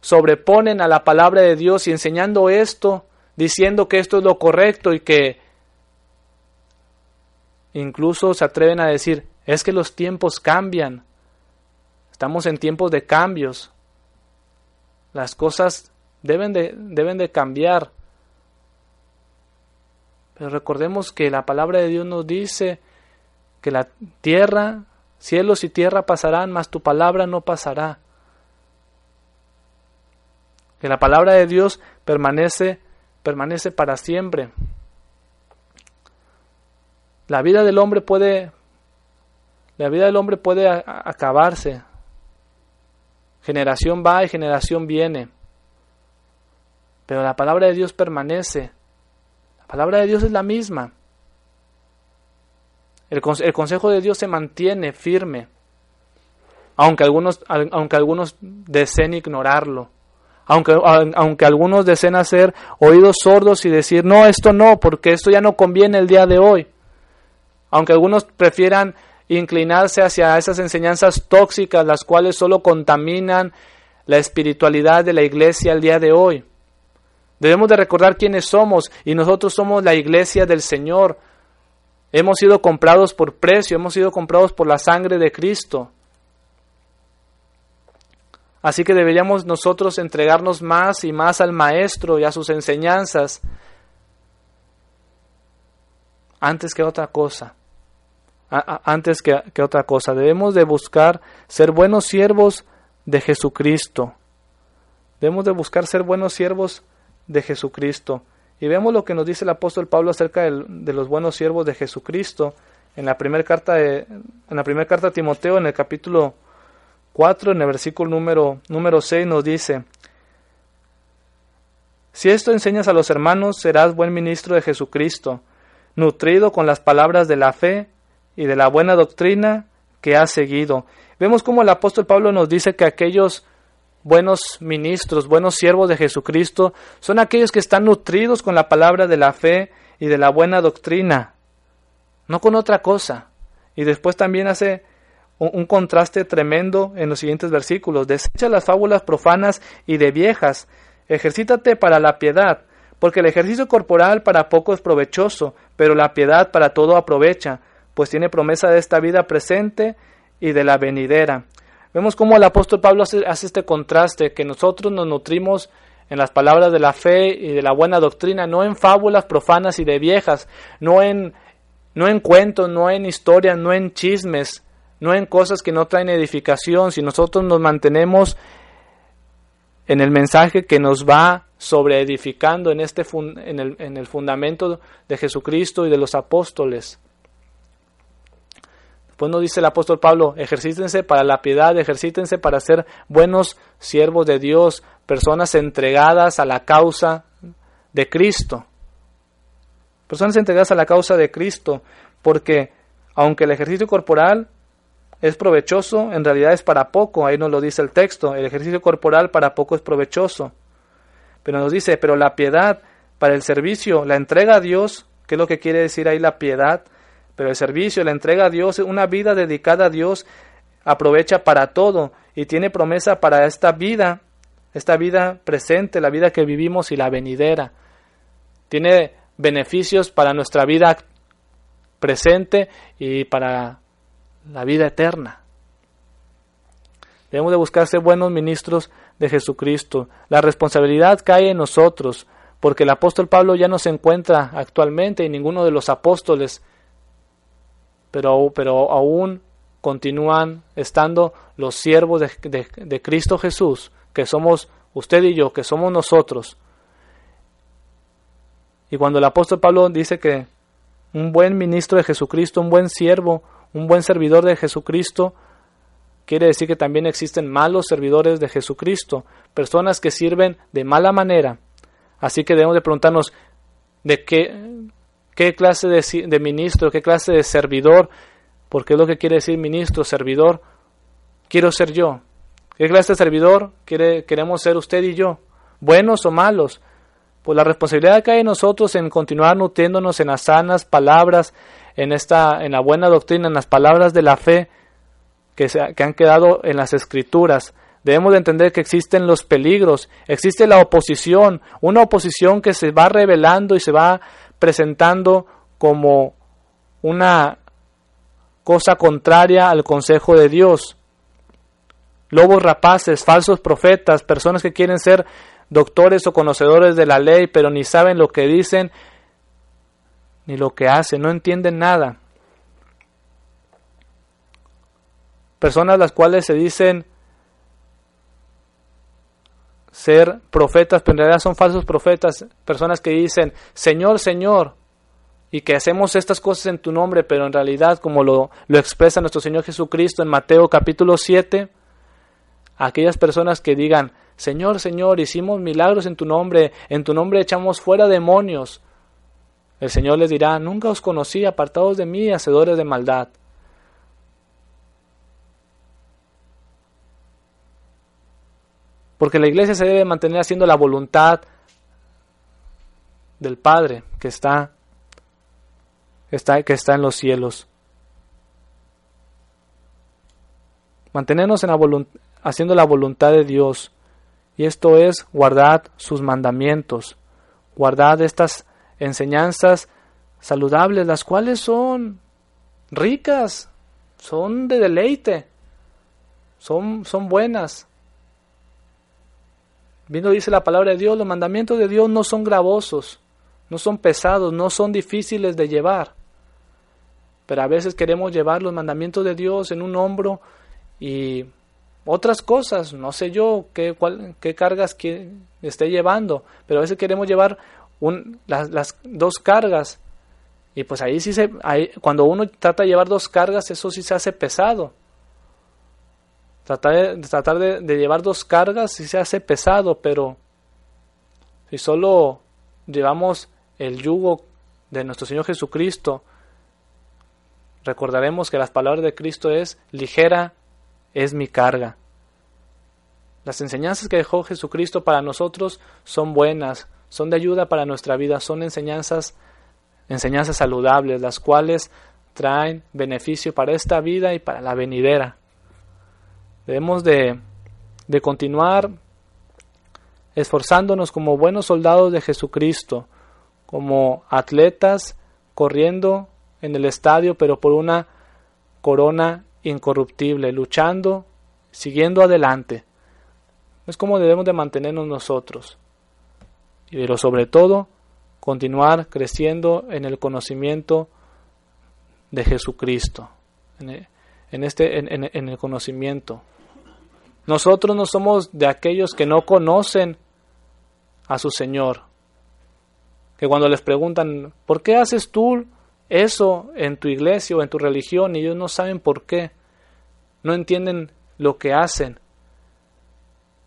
Speaker 3: sobreponen a la palabra de Dios y enseñando esto, diciendo que esto es lo correcto y que incluso se atreven a decir, es que los tiempos cambian, estamos en tiempos de cambios, las cosas deben de, deben de cambiar. Recordemos que la palabra de Dios nos dice que la tierra, cielos y tierra pasarán, mas tu palabra no pasará. Que la palabra de Dios permanece, permanece para siempre. La vida del hombre puede, la vida del hombre puede acabarse. Generación va y generación viene. Pero la palabra de Dios permanece palabra de Dios es la misma. El, consejo de Dios se mantiene firme, aunque algunos, aunque algunos deseen ignorarlo, aunque, aunque algunos deseen hacer oídos sordos y decir, no, esto no, porque esto ya no conviene el día de hoy, aunque algunos prefieran inclinarse hacia esas enseñanzas tóxicas, las cuales solo contaminan la espiritualidad de la iglesia el día de hoy. Debemos de recordar quiénes somos y nosotros somos la iglesia del Señor. Hemos sido comprados por precio, hemos sido comprados por la sangre de Cristo. Así que deberíamos nosotros entregarnos más y más al Maestro y a sus enseñanzas antes que otra cosa. antes que, que otra cosa. Debemos de buscar ser buenos siervos de Jesucristo. Debemos de buscar ser buenos siervos de Jesucristo. Y vemos lo que nos dice el apóstol Pablo acerca de, los buenos siervos de Jesucristo en la primera carta de, en la primera carta a Timoteo en el capítulo 4 en el versículo número número 6 nos dice Si esto enseñas a los hermanos serás buen ministro de Jesucristo, nutrido con las palabras de la fe y de la buena doctrina que has seguido. Vemos como el apóstol Pablo nos dice que aquellos buenos ministros, buenos siervos de Jesucristo, son aquellos que están nutridos con la palabra de la fe y de la buena doctrina, no con otra cosa. Y después también hace un, contraste tremendo en los siguientes versículos. Desecha las fábulas profanas y de viejas, ejercítate para la piedad, porque el ejercicio corporal para poco es provechoso, pero la piedad para todo aprovecha, pues tiene promesa de esta vida presente y de la venidera. Vemos cómo el apóstol Pablo hace, este contraste, que nosotros nos nutrimos en las palabras de la fe y de la buena doctrina, no en fábulas profanas y de viejas, no en, no en cuentos, no en historias, no en chismes, no en cosas que no traen edificación, si nosotros nos mantenemos en el mensaje que nos va sobre edificando en, este en, el, en el fundamento de Jesucristo y de los apóstoles. Pues no dice el apóstol Pablo, ejercítense para la piedad, ejercítense para ser buenos siervos de Dios, personas entregadas a la causa de Cristo. Personas entregadas a la causa de Cristo, porque aunque el ejercicio corporal es provechoso, en realidad es para poco, ahí nos lo dice el texto, el ejercicio corporal para poco es provechoso. Pero nos dice, pero la piedad para el servicio, la entrega a Dios, ¿qué es lo que quiere decir ahí la piedad? Pero el servicio, la entrega a Dios, una vida dedicada a Dios, aprovecha para todo y tiene promesa para esta vida, esta vida presente, la vida que vivimos y la venidera. Tiene beneficios para nuestra vida presente y para la vida eterna. Debemos de buscar ser buenos ministros de Jesucristo. La responsabilidad cae en nosotros, porque el apóstol Pablo ya no se encuentra actualmente y ninguno de los apóstoles, pero, pero aún continúan estando los siervos de, de Cristo Jesús, que somos usted y yo, que somos nosotros. Y cuando el apóstol Pablo dice que un buen ministro de Jesucristo, un buen siervo, un buen servidor de Jesucristo, quiere decir que también existen malos servidores de Jesucristo, personas que sirven de mala manera. Así que debemos de preguntarnos de qué, qué clase de, ministro, qué clase de servidor, porque es lo que quiere decir ministro, servidor, quiero ser yo. ¿Qué clase de servidor quiere, queremos ser usted y yo? ¿Buenos o malos? Pues la responsabilidad que hay en nosotros en continuar nutriéndonos en las sanas palabras, en esta, en la buena doctrina, en las palabras de la fe que, se, que han quedado en las escrituras. Debemos de entender que existen los peligros, existe la oposición, una oposición que se va revelando y se va presentando como una cosa contraria al consejo de Dios. Lobos rapaces, falsos profetas, personas que quieren ser doctores o conocedores de la ley, pero ni saben lo que dicen ni lo que hacen, no entienden nada. Personas las cuales se dicen ser profetas, pero en realidad son falsos profetas, personas que dicen, Señor, Señor, y que hacemos estas cosas en tu nombre, pero en realidad, como lo, lo expresa nuestro Señor Jesucristo en Mateo capítulo 7, aquellas personas que digan, Señor, Señor, hicimos milagros en tu nombre, en tu nombre echamos fuera demonios. El Señor les dirá, nunca os conocí, apartados de mí, hacedores de maldad. Porque la iglesia se debe mantener haciendo la voluntad del Padre que está, está, que está en los cielos. Mantenernos en la haciendo la voluntad de Dios y esto es guardad sus mandamientos, guardad estas enseñanzas saludables, las cuales son ricas, son de deleite, son, son buenas. Viendo dice la palabra de Dios, los mandamientos de Dios no son gravosos, no son pesados, no son difíciles de llevar. Pero a veces queremos llevar los mandamientos de Dios en un hombro y otras cosas, no sé yo qué, qué cargas que esté llevando, pero a veces queremos llevar un, las, las, dos cargas y pues ahí sí se, ahí, cuando uno trata de llevar dos cargas, eso sí se hace pesado. Tratar de, tratar de, llevar dos cargas sí se hace pesado, pero si solo llevamos el yugo de nuestro Señor Jesucristo, recordaremos que las palabras de Cristo es ligera es mi carga. Las enseñanzas que dejó Jesucristo para nosotros son buenas, son de ayuda para nuestra vida, son enseñanzas, enseñanzas saludables, las cuales traen beneficio para esta vida y para la venidera. Debemos de, de continuar esforzándonos como buenos soldados de Jesucristo, como atletas corriendo en el estadio, pero por una corona incorruptible, luchando, siguiendo adelante. Es como debemos de mantenernos nosotros. Pero sobre todo, continuar creciendo en el conocimiento de Jesucristo, en, este, en, en el conocimiento. Nosotros no somos de aquellos que no conocen a su Señor, que cuando les preguntan, ¿por qué haces tú eso en tu iglesia o en tu religión y ellos no saben por qué, no entienden lo que hacen.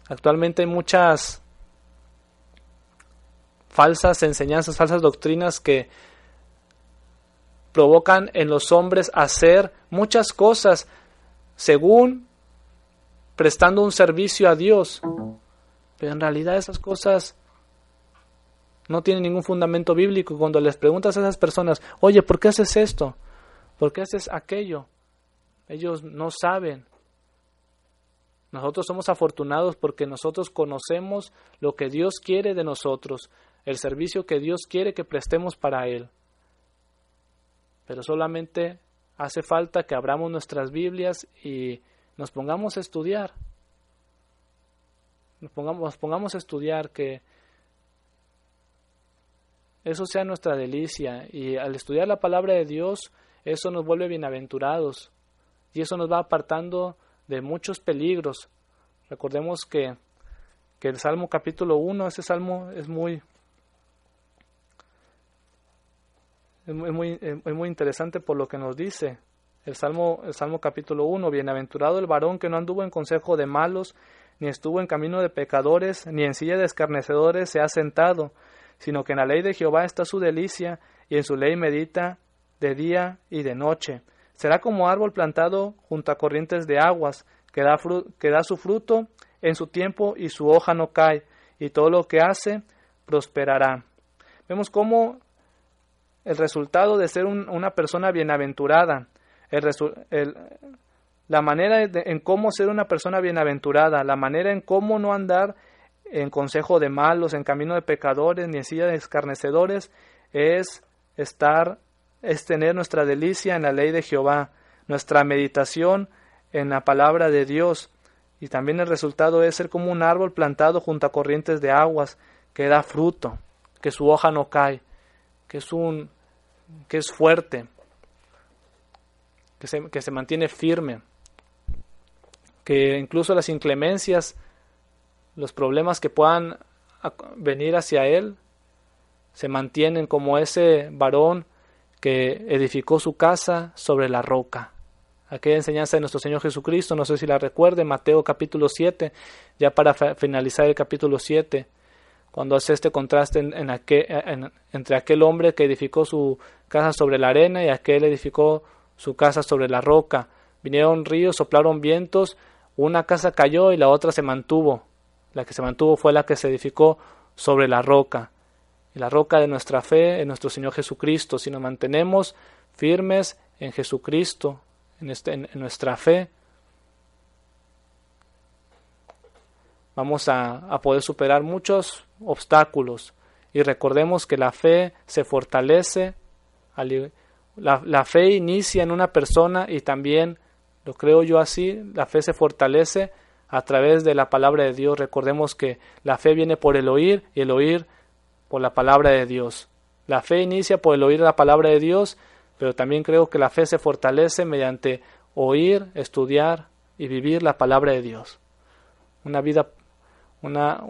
Speaker 3: Actualmente hay muchas falsas enseñanzas, falsas doctrinas que provocan en los hombres hacer muchas cosas según prestando un servicio a Dios. Pero en realidad esas cosas no tienen ningún fundamento bíblico. Cuando les preguntas a esas personas, oye, ¿por qué haces esto? ¿Por qué haces aquello? Ellos no saben. Nosotros somos afortunados porque nosotros conocemos lo que Dios quiere de nosotros, el servicio que Dios quiere que prestemos para Él. Pero solamente hace falta que abramos nuestras Biblias y nos pongamos a estudiar. Nos pongamos, pongamos a estudiar que eso sea nuestra delicia y al estudiar la palabra de Dios, eso nos vuelve bienaventurados y eso nos va apartando de muchos peligros. Recordemos que, que el Salmo capítulo 1, ese salmo es muy, es muy, es muy interesante por lo que nos dice. El Salmo, el Salmo capítulo 1, Bienaventurado el varón que no anduvo en consejo de malos, ni estuvo en camino de pecadores, ni en silla de escarnecedores se ha sentado, sino que en la ley de Jehová está su delicia, y en su ley medita de día y de noche. Será como árbol plantado junto a corrientes de aguas, que da, que da su fruto en su tiempo y su hoja no cae, y todo lo que hace prosperará. Vemos cómo el resultado de ser una persona bienaventurada, el, la manera en cómo ser una persona bienaventurada, la manera en cómo no andar en consejo de malos, en camino de pecadores, ni en silla de escarnecedores, es estar, es tener nuestra delicia en la ley de Jehová, nuestra meditación en la palabra de Dios, y también el resultado es ser como un árbol plantado junto a corrientes de aguas, que da fruto, que su hoja no cae, que es un que es fuerte, que se, que se mantiene firme, que incluso las inclemencias, los problemas que puedan venir hacia él, se mantienen como ese varón que edificó su casa sobre la roca. Aquella enseñanza de nuestro Señor Jesucristo, no sé si la recuerde, Mateo capítulo 7, ya para finalizar el capítulo 7, cuando hace este contraste entre aquel hombre que edificó su casa sobre la arena y aquel edificó su casa sobre la roca. Vinieron ríos, soplaron vientos, una casa cayó y la otra se mantuvo. La que se mantuvo fue la que se edificó sobre la roca. Y la roca de nuestra fe es nuestro Señor Jesucristo. Si nos mantenemos firmes en Jesucristo, en, este, en, nuestra fe, vamos a, a poder superar muchos obstáculos. Y recordemos que la fe se fortalece, la, fe inicia en una persona y también, lo creo yo así, la fe se fortalece a través de la palabra de Dios. Recordemos que la fe viene por el oír y el oír por la palabra de Dios. La fe inicia por el oír la palabra de Dios, pero también creo que la fe se fortalece mediante oír, estudiar y vivir la palabra de Dios. Una vida, una,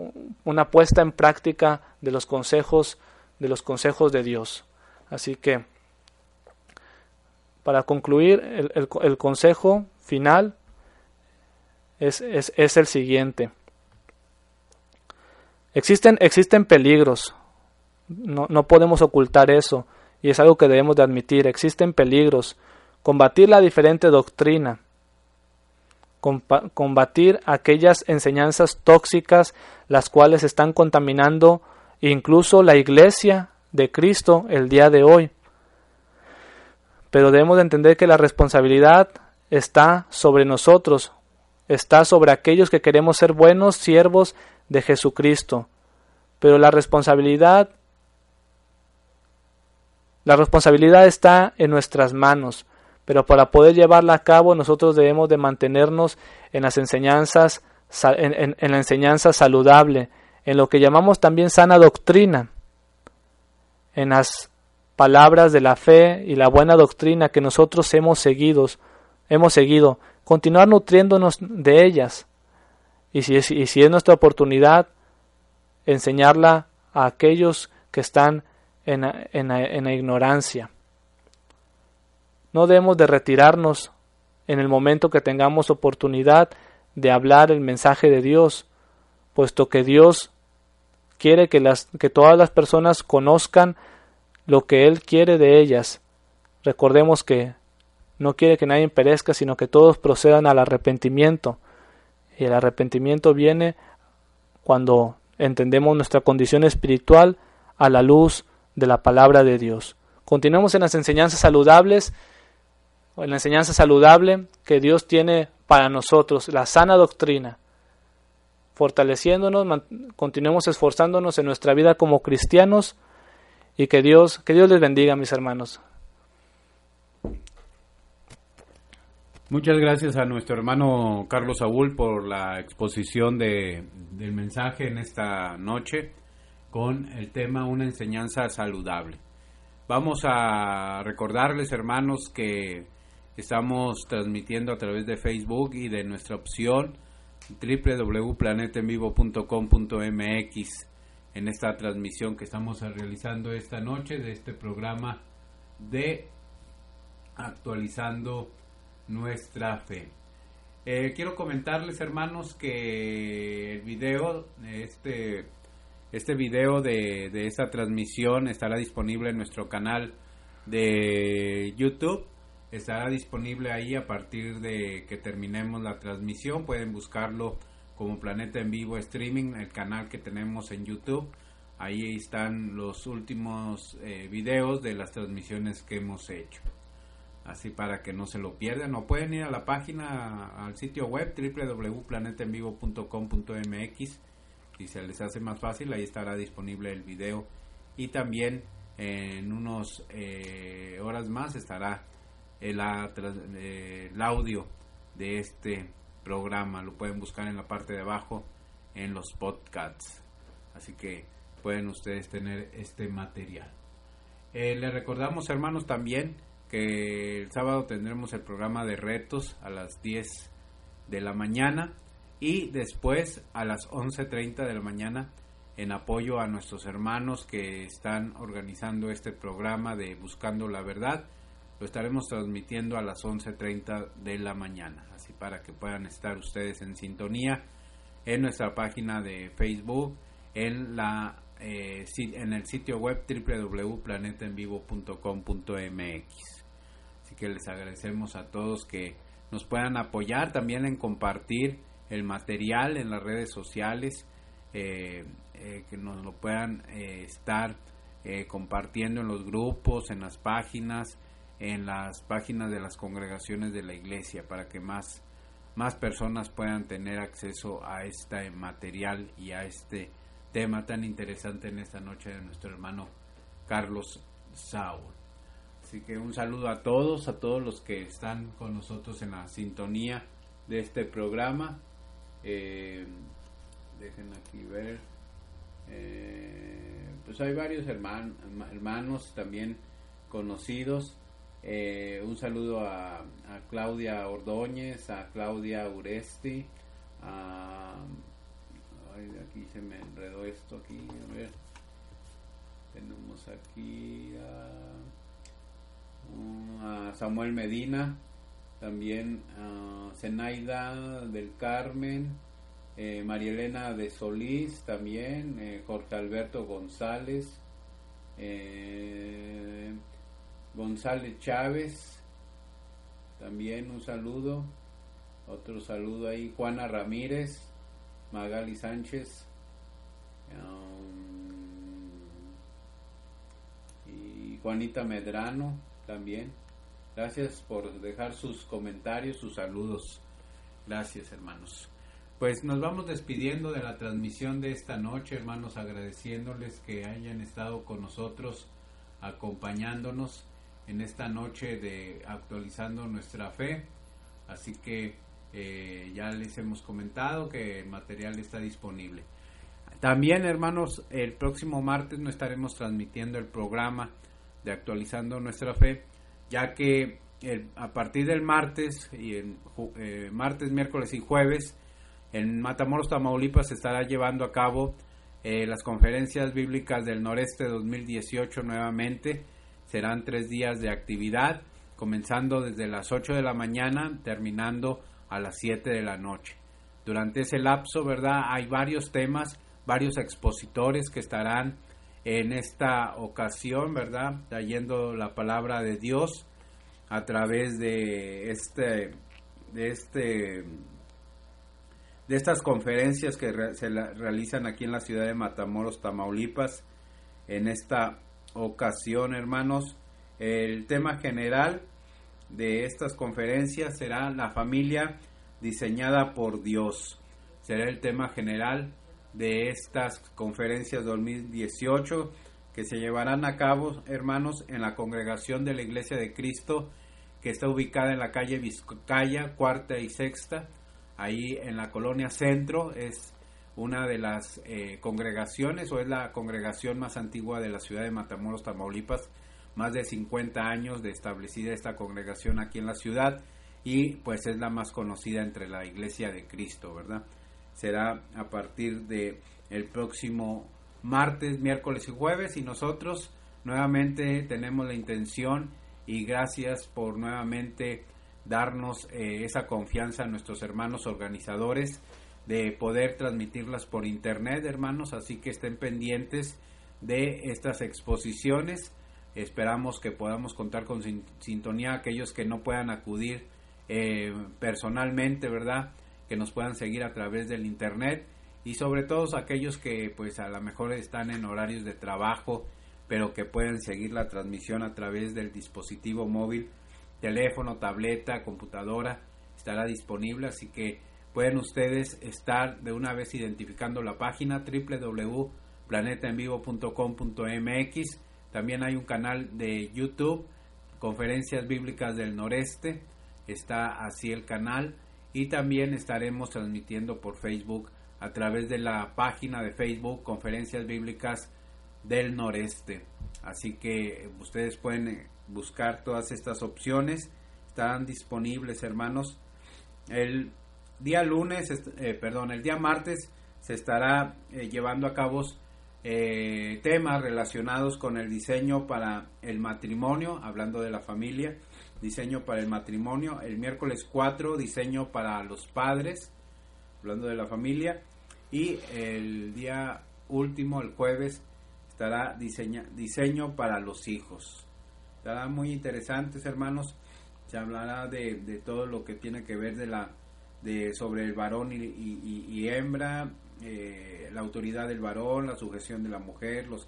Speaker 3: una puesta en práctica de los consejos, de los consejos de Dios. Así que, para concluir, el, el, consejo final es, es, el siguiente. Existen, existen peligros, no, no podemos ocultar eso y es algo que debemos de admitir. Existen peligros. Combatir la diferente doctrina. Combatir aquellas enseñanzas tóxicas las cuales están contaminando incluso la iglesia de Cristo el día de hoy. Pero debemos de entender que la responsabilidad está sobre nosotros, está sobre aquellos que queremos ser buenos siervos de Jesucristo. Pero la responsabilidad la responsabilidad está en nuestras manos, pero para poder llevarla a cabo nosotros debemos de mantenernos en las enseñanzas, en, la enseñanza saludable, en lo que llamamos también sana doctrina, en las palabras de la fe y la buena doctrina que nosotros hemos seguido, hemos seguido, continuar nutriéndonos de ellas. Y si, es, y si es nuestra oportunidad, enseñarla a aquellos que están en, en, en la ignorancia. No debemos de retirarnos en el momento que tengamos oportunidad de hablar el mensaje de Dios, puesto que Dios quiere que, las, que todas las personas conozcan lo que Él quiere de ellas. Recordemos que no quiere que nadie perezca, sino que todos procedan al arrepentimiento. Y el arrepentimiento viene cuando entendemos nuestra condición espiritual a la luz de la palabra de Dios. Continuamos en las enseñanzas saludables, en la enseñanza saludable que Dios tiene para nosotros, la sana doctrina, fortaleciéndonos, continuemos esforzándonos en nuestra vida como cristianos y que Dios, que Dios les bendiga, mis hermanos.
Speaker 5: Muchas gracias a nuestro hermano Carlos Saúl por la exposición de, del mensaje en esta noche con el tema Una enseñanza saludable. Vamos a recordarles, hermanos, que estamos transmitiendo a través de Facebook y de nuestra opción www.planetenvivo.com.mx en esta transmisión que estamos realizando esta noche de este programa de actualizando nuestra fe. Eh, quiero comentarles, hermanos, que el video, este, este video de, de esta transmisión estará disponible en nuestro canal de YouTube. Estará disponible ahí a partir de que terminemos la transmisión. Pueden buscarlo como Planeta en Vivo Streaming, el canal que tenemos en YouTube. Ahí están los últimos eh, videos de las transmisiones que hemos hecho así para que no se lo pierdan o pueden ir a la página al sitio web www.planetenvivo.com.mx si se les hace más fácil ahí estará disponible el video y también en unos eh, horas más estará el, el audio de este programa lo pueden buscar en la parte de abajo en los podcasts. Así que pueden ustedes tener este material. Eh, les recordamos hermanos también que el sábado tendremos el programa de retos a las 10 de la mañana y después a las 11.30 de la mañana en apoyo a nuestros hermanos que están organizando este programa de Buscando la Verdad. Lo estaremos transmitiendo a las 11.30 de la mañana, para que puedan estar ustedes en sintonía en nuestra página de Facebook, en, la, eh, en el sitio web www.planetaenvivo.com.mx que les agradecemos a todos que nos puedan apoyar también en compartir el material en las redes sociales, eh, eh, que nos lo puedan estar compartiendo en los grupos, en las páginas, en las páginas de las congregaciones de la iglesia, para que más, más personas puedan tener acceso a este material y a este tema tan interesante en esta noche de nuestro hermano Carlos Saúl. Así que un saludo a todos, a todos los que están con nosotros en la sintonía de este programa. Eh, dejen aquí ver. Eh, pues hay varios hermanos también conocidos. Eh, un saludo a, Claudia Ordóñez, a Claudia Uresti, a, aquí se me enredó esto aquí, a ver. Tenemos aquí a a Samuel Medina, también a Zenaida del Carmen, eh, María Elena de Solís también, eh, Jorge Alberto González, eh, González Chávez, también un saludo, otro saludo ahí, Juana Ramírez, Magali Sánchez, um, y Juanita Medrano, también. Gracias por dejar sus comentarios, sus saludos. Gracias, hermanos. Pues nos vamos despidiendo de la transmisión de esta noche, hermanos, agradeciéndoles que hayan estado con nosotros, acompañándonos en esta noche de actualizando nuestra fe. Así que eh, ya les hemos comentado que el material está disponible. También, hermanos, el próximo martes no estaremos transmitiendo el programa de actualizando nuestra fe, ya que a partir del martes, y el, eh, martes, miércoles y jueves, en Matamoros, Tamaulipas, se estará llevando a cabo eh, las conferencias bíblicas del noreste 2018 nuevamente. Serán tres días de actividad, comenzando desde las 8 de la mañana, terminando a las 7 de la noche. Durante ese lapso, ¿verdad? Hay varios temas varios expositores que estarán en esta ocasión, ¿verdad? Trayendo la palabra de Dios a través de este de este de estas conferencias que se realizan aquí en la ciudad de Matamoros, Tamaulipas. En esta ocasión, hermanos, el tema general de estas conferencias será la familia diseñada por Dios. Será el tema general de estas conferencias 2018 que se llevarán a cabo, hermanos, en la congregación de la Iglesia de Cristo que está ubicada en la calle Vizcaya, cuarta y sexta, ahí en la colonia Centro, es una de las eh, congregaciones o es la congregación más antigua de la ciudad de Matamoros, Tamaulipas, más de 50 años de establecida esta congregación aquí en la ciudad y pues es la más conocida entre la iglesia de Cristo, ¿verdad? Será a partir de el próximo martes, miércoles y jueves y nosotros nuevamente tenemos la intención y gracias por nuevamente darnos eh, esa confianza a nuestros hermanos organizadores de poder transmitirlas por internet, hermanos, así que estén pendientes de estas exposiciones. Esperamos que podamos contar con sintonía aquellos que no puedan acudir eh, personalmente, ¿verdad? Que nos puedan seguir a través del internet y sobre todo aquellos que pues a lo mejor están en horarios de trabajo pero que pueden seguir la transmisión a través del dispositivo móvil, teléfono, tableta, computadora, estará disponible, así que pueden ustedes estar de una vez identificando la página www.planetaenvivo.com.mx. También hay un canal de YouTube, Conferencias Bíblicas del Noreste, está así el canal y también estaremos transmitiendo por Facebook a través de la página de Facebook Conferencias Bíblicas del noreste. Así que ustedes pueden eh, buscar todas estas opciones. Están disponibles, hermanos. El día lunes, eh, perdón, el día martes se estará eh, llevando a cabo temas relacionados con el diseño para el matrimonio, hablando de la familia, diseño para el matrimonio. El miércoles 4, diseño para los padres, hablando de la familia. Y el día último, el jueves, estará diseña, diseño para los hijos. Estará muy interesantes, hermanos. Se hablará de, de, todo lo que tiene que ver de la de sobre el varón y, hembra, eh, la autoridad del varón, la sujeción de la mujer, los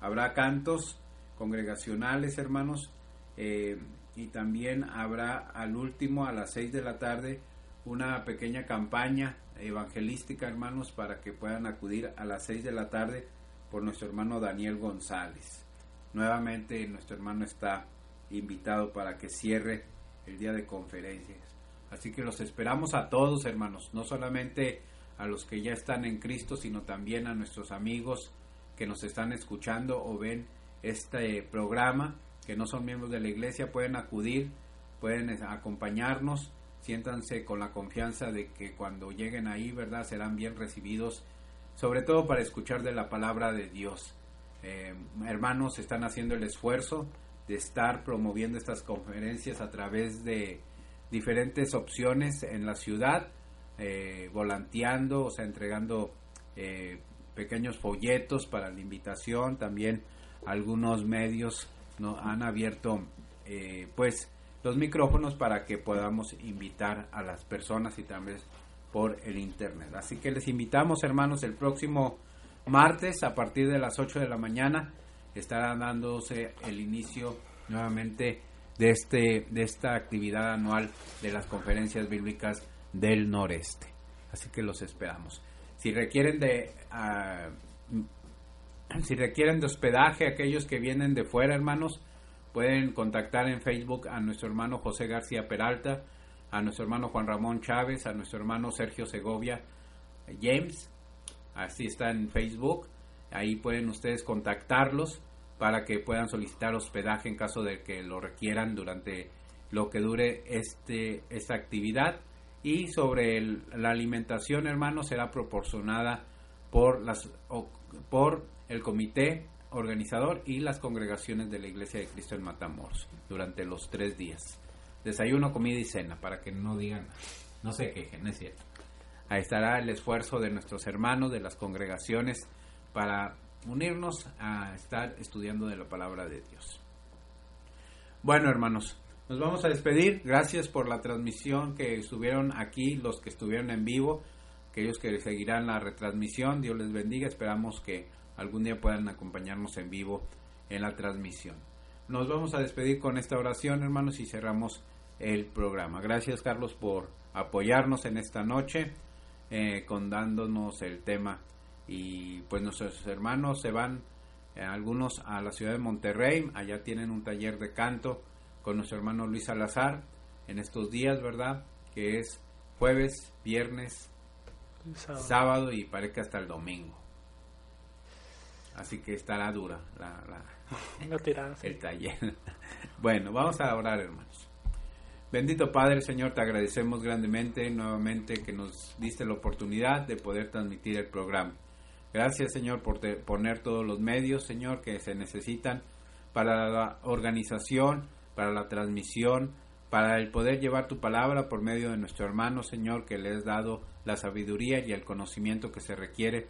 Speaker 5: habrá cantos congregacionales, hermanos, eh, y también habrá al último a las 6 de la tarde una pequeña campaña evangelística, hermanos, para que puedan acudir a las 6 de la tarde por nuestro hermano Daniel González. Nuevamente nuestro hermano está invitado para que cierre el día de conferencias. Así que los esperamos a todos hermanos, no solamente a los que ya están en Cristo, sino también a nuestros amigos que nos están escuchando o ven este programa, que no son miembros de la iglesia, pueden acudir, pueden acompañarnos, siéntanse con la confianza de que cuando lleguen ahí, ¿verdad?, serán bien recibidos sobre todo para escuchar de la palabra de Dios. Eh, hermanos están haciendo el esfuerzo de estar promoviendo estas conferencias a través de diferentes opciones en la ciudad, eh, volanteando, o sea, entregando eh, pequeños folletos para la invitación. También algunos medios no, han abierto pues los micrófonos para que podamos invitar a las personas y también por el internet. Así que les invitamos, hermanos, el próximo martes a partir de las 8 de la mañana estará dándose el inicio nuevamente de este de esta actividad anual de las conferencias bíblicas del noreste. Así que los esperamos. Si requieren de ah, si requieren de hospedaje aquellos que vienen de fuera, hermanos, pueden contactar en Facebook a nuestro hermano José García Peralta a nuestro hermano Juan Ramón Chávez, a nuestro hermano Sergio Segovia James, así está en Facebook, ahí pueden ustedes contactarlos para que puedan solicitar hospedaje en caso de que lo requieran durante lo que dure este, esta actividad y sobre la alimentación hermano será proporcionada por las por el comité organizador y las congregaciones de la Iglesia de Cristo en Matamoros durante los tres días desayuno, comida y cena, para que no digan, no se quejen, es cierto. Ahí estará el esfuerzo de nuestros hermanos de las congregaciones para unirnos a estar estudiando de la palabra de Dios. Bueno, hermanos, nos vamos a despedir. Gracias por la transmisión que estuvieron aquí, los que estuvieron en vivo, aquellos que seguirán la retransmisión. Dios les bendiga. Esperamos que algún día puedan acompañarnos en vivo en la transmisión. Nos vamos a despedir con esta oración, hermanos, y cerramos el programa. Gracias, Carlos, por apoyarnos en esta noche, eh, con dándonos el tema. Y pues nuestros hermanos se van, eh, algunos a la ciudad de Monterrey, allá tienen un taller de canto con nuestro hermano Luis Salazar en estos días, ¿verdad? Que es jueves, viernes, sábado, y parece que hasta el domingo. Así que estará dura la, el taller. bueno, vamos a orar, hermanos. Bendito Padre, Señor, te agradecemos grandemente nuevamente que nos diste la oportunidad de poder transmitir el programa. Gracias, Señor, por poner todos los medios, Señor, que se necesitan para la organización, para la transmisión, para el poder llevar tu palabra por medio de nuestro hermano, Señor, que le has dado la sabiduría y el conocimiento que se requiere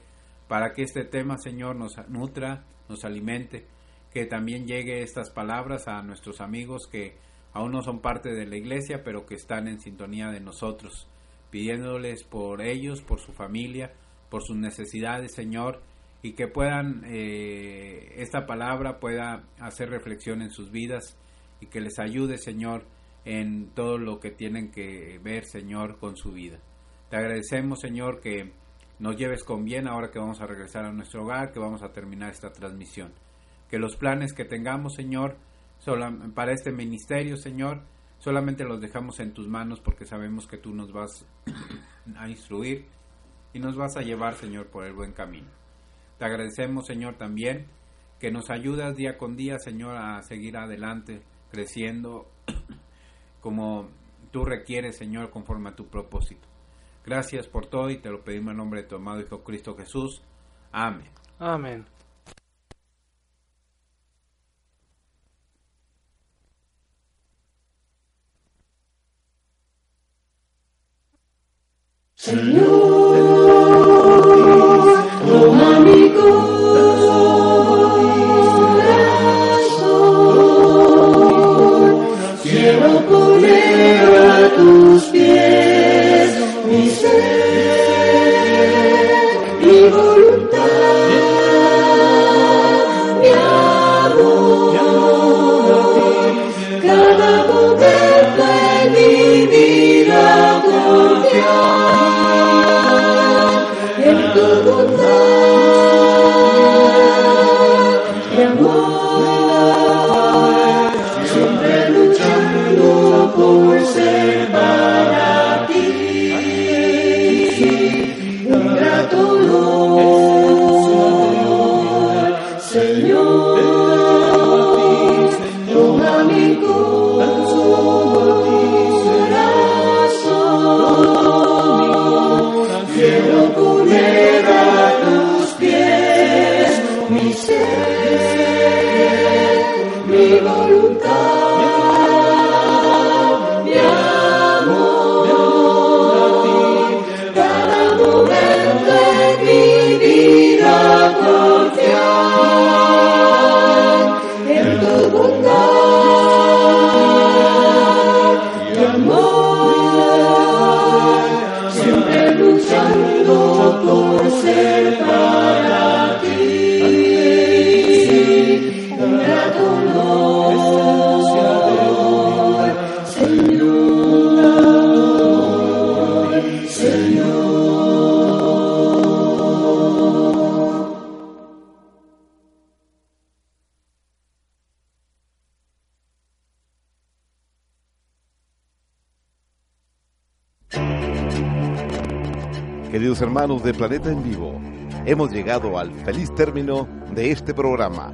Speaker 5: para que este tema, Señor, nos nutra, nos alimente, que también llegue estas palabras a nuestros amigos que aún no son parte de la iglesia, pero que están en sintonía de nosotros, pidiéndoles por ellos, por su familia, por sus necesidades, Señor, y que puedan, eh, esta palabra pueda hacer reflexión en sus vidas y que les ayude, Señor, en todo lo que tienen que ver, Señor, con su vida. Te agradecemos, Señor, que nos lleves con bien ahora que vamos a regresar a nuestro hogar, que vamos a terminar esta transmisión. Que los planes que tengamos, Señor, para este ministerio, Señor, solamente los dejamos en tus manos porque sabemos que tú nos vas a instruir y nos vas a llevar, Señor, por el buen camino. Te agradecemos, Señor, también que nos ayudas día con día, Señor, a seguir adelante, creciendo como tú requieres, Señor, conforme a tu propósito. Gracias por todo y te lo pedimos en nombre de tu amado Hijo Cristo Jesús. Amén.
Speaker 3: Amén.
Speaker 6: Señor,
Speaker 4: de Planeta en Vivo, hemos llegado al feliz término de este programa,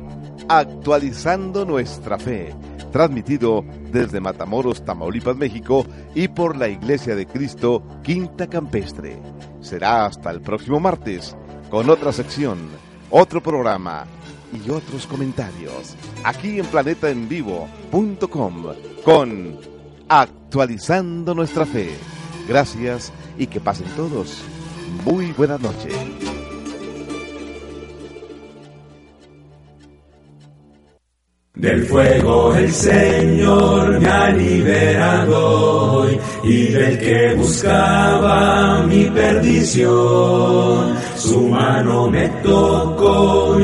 Speaker 4: Actualizando nuestra fe, transmitido desde Matamoros, Tamaulipas, México y por la Iglesia de Cristo, Quinta Campestre. Será hasta el próximo martes, con otra sección, otro programa y otros comentarios, aquí en planetaenvivo.com, con Actualizando nuestra fe. Gracias y que pasen todos Muy buenas noches.
Speaker 2: Del fuego el Señor me ha liberado hoy y del que buscaba mi perdición, su mano me tocó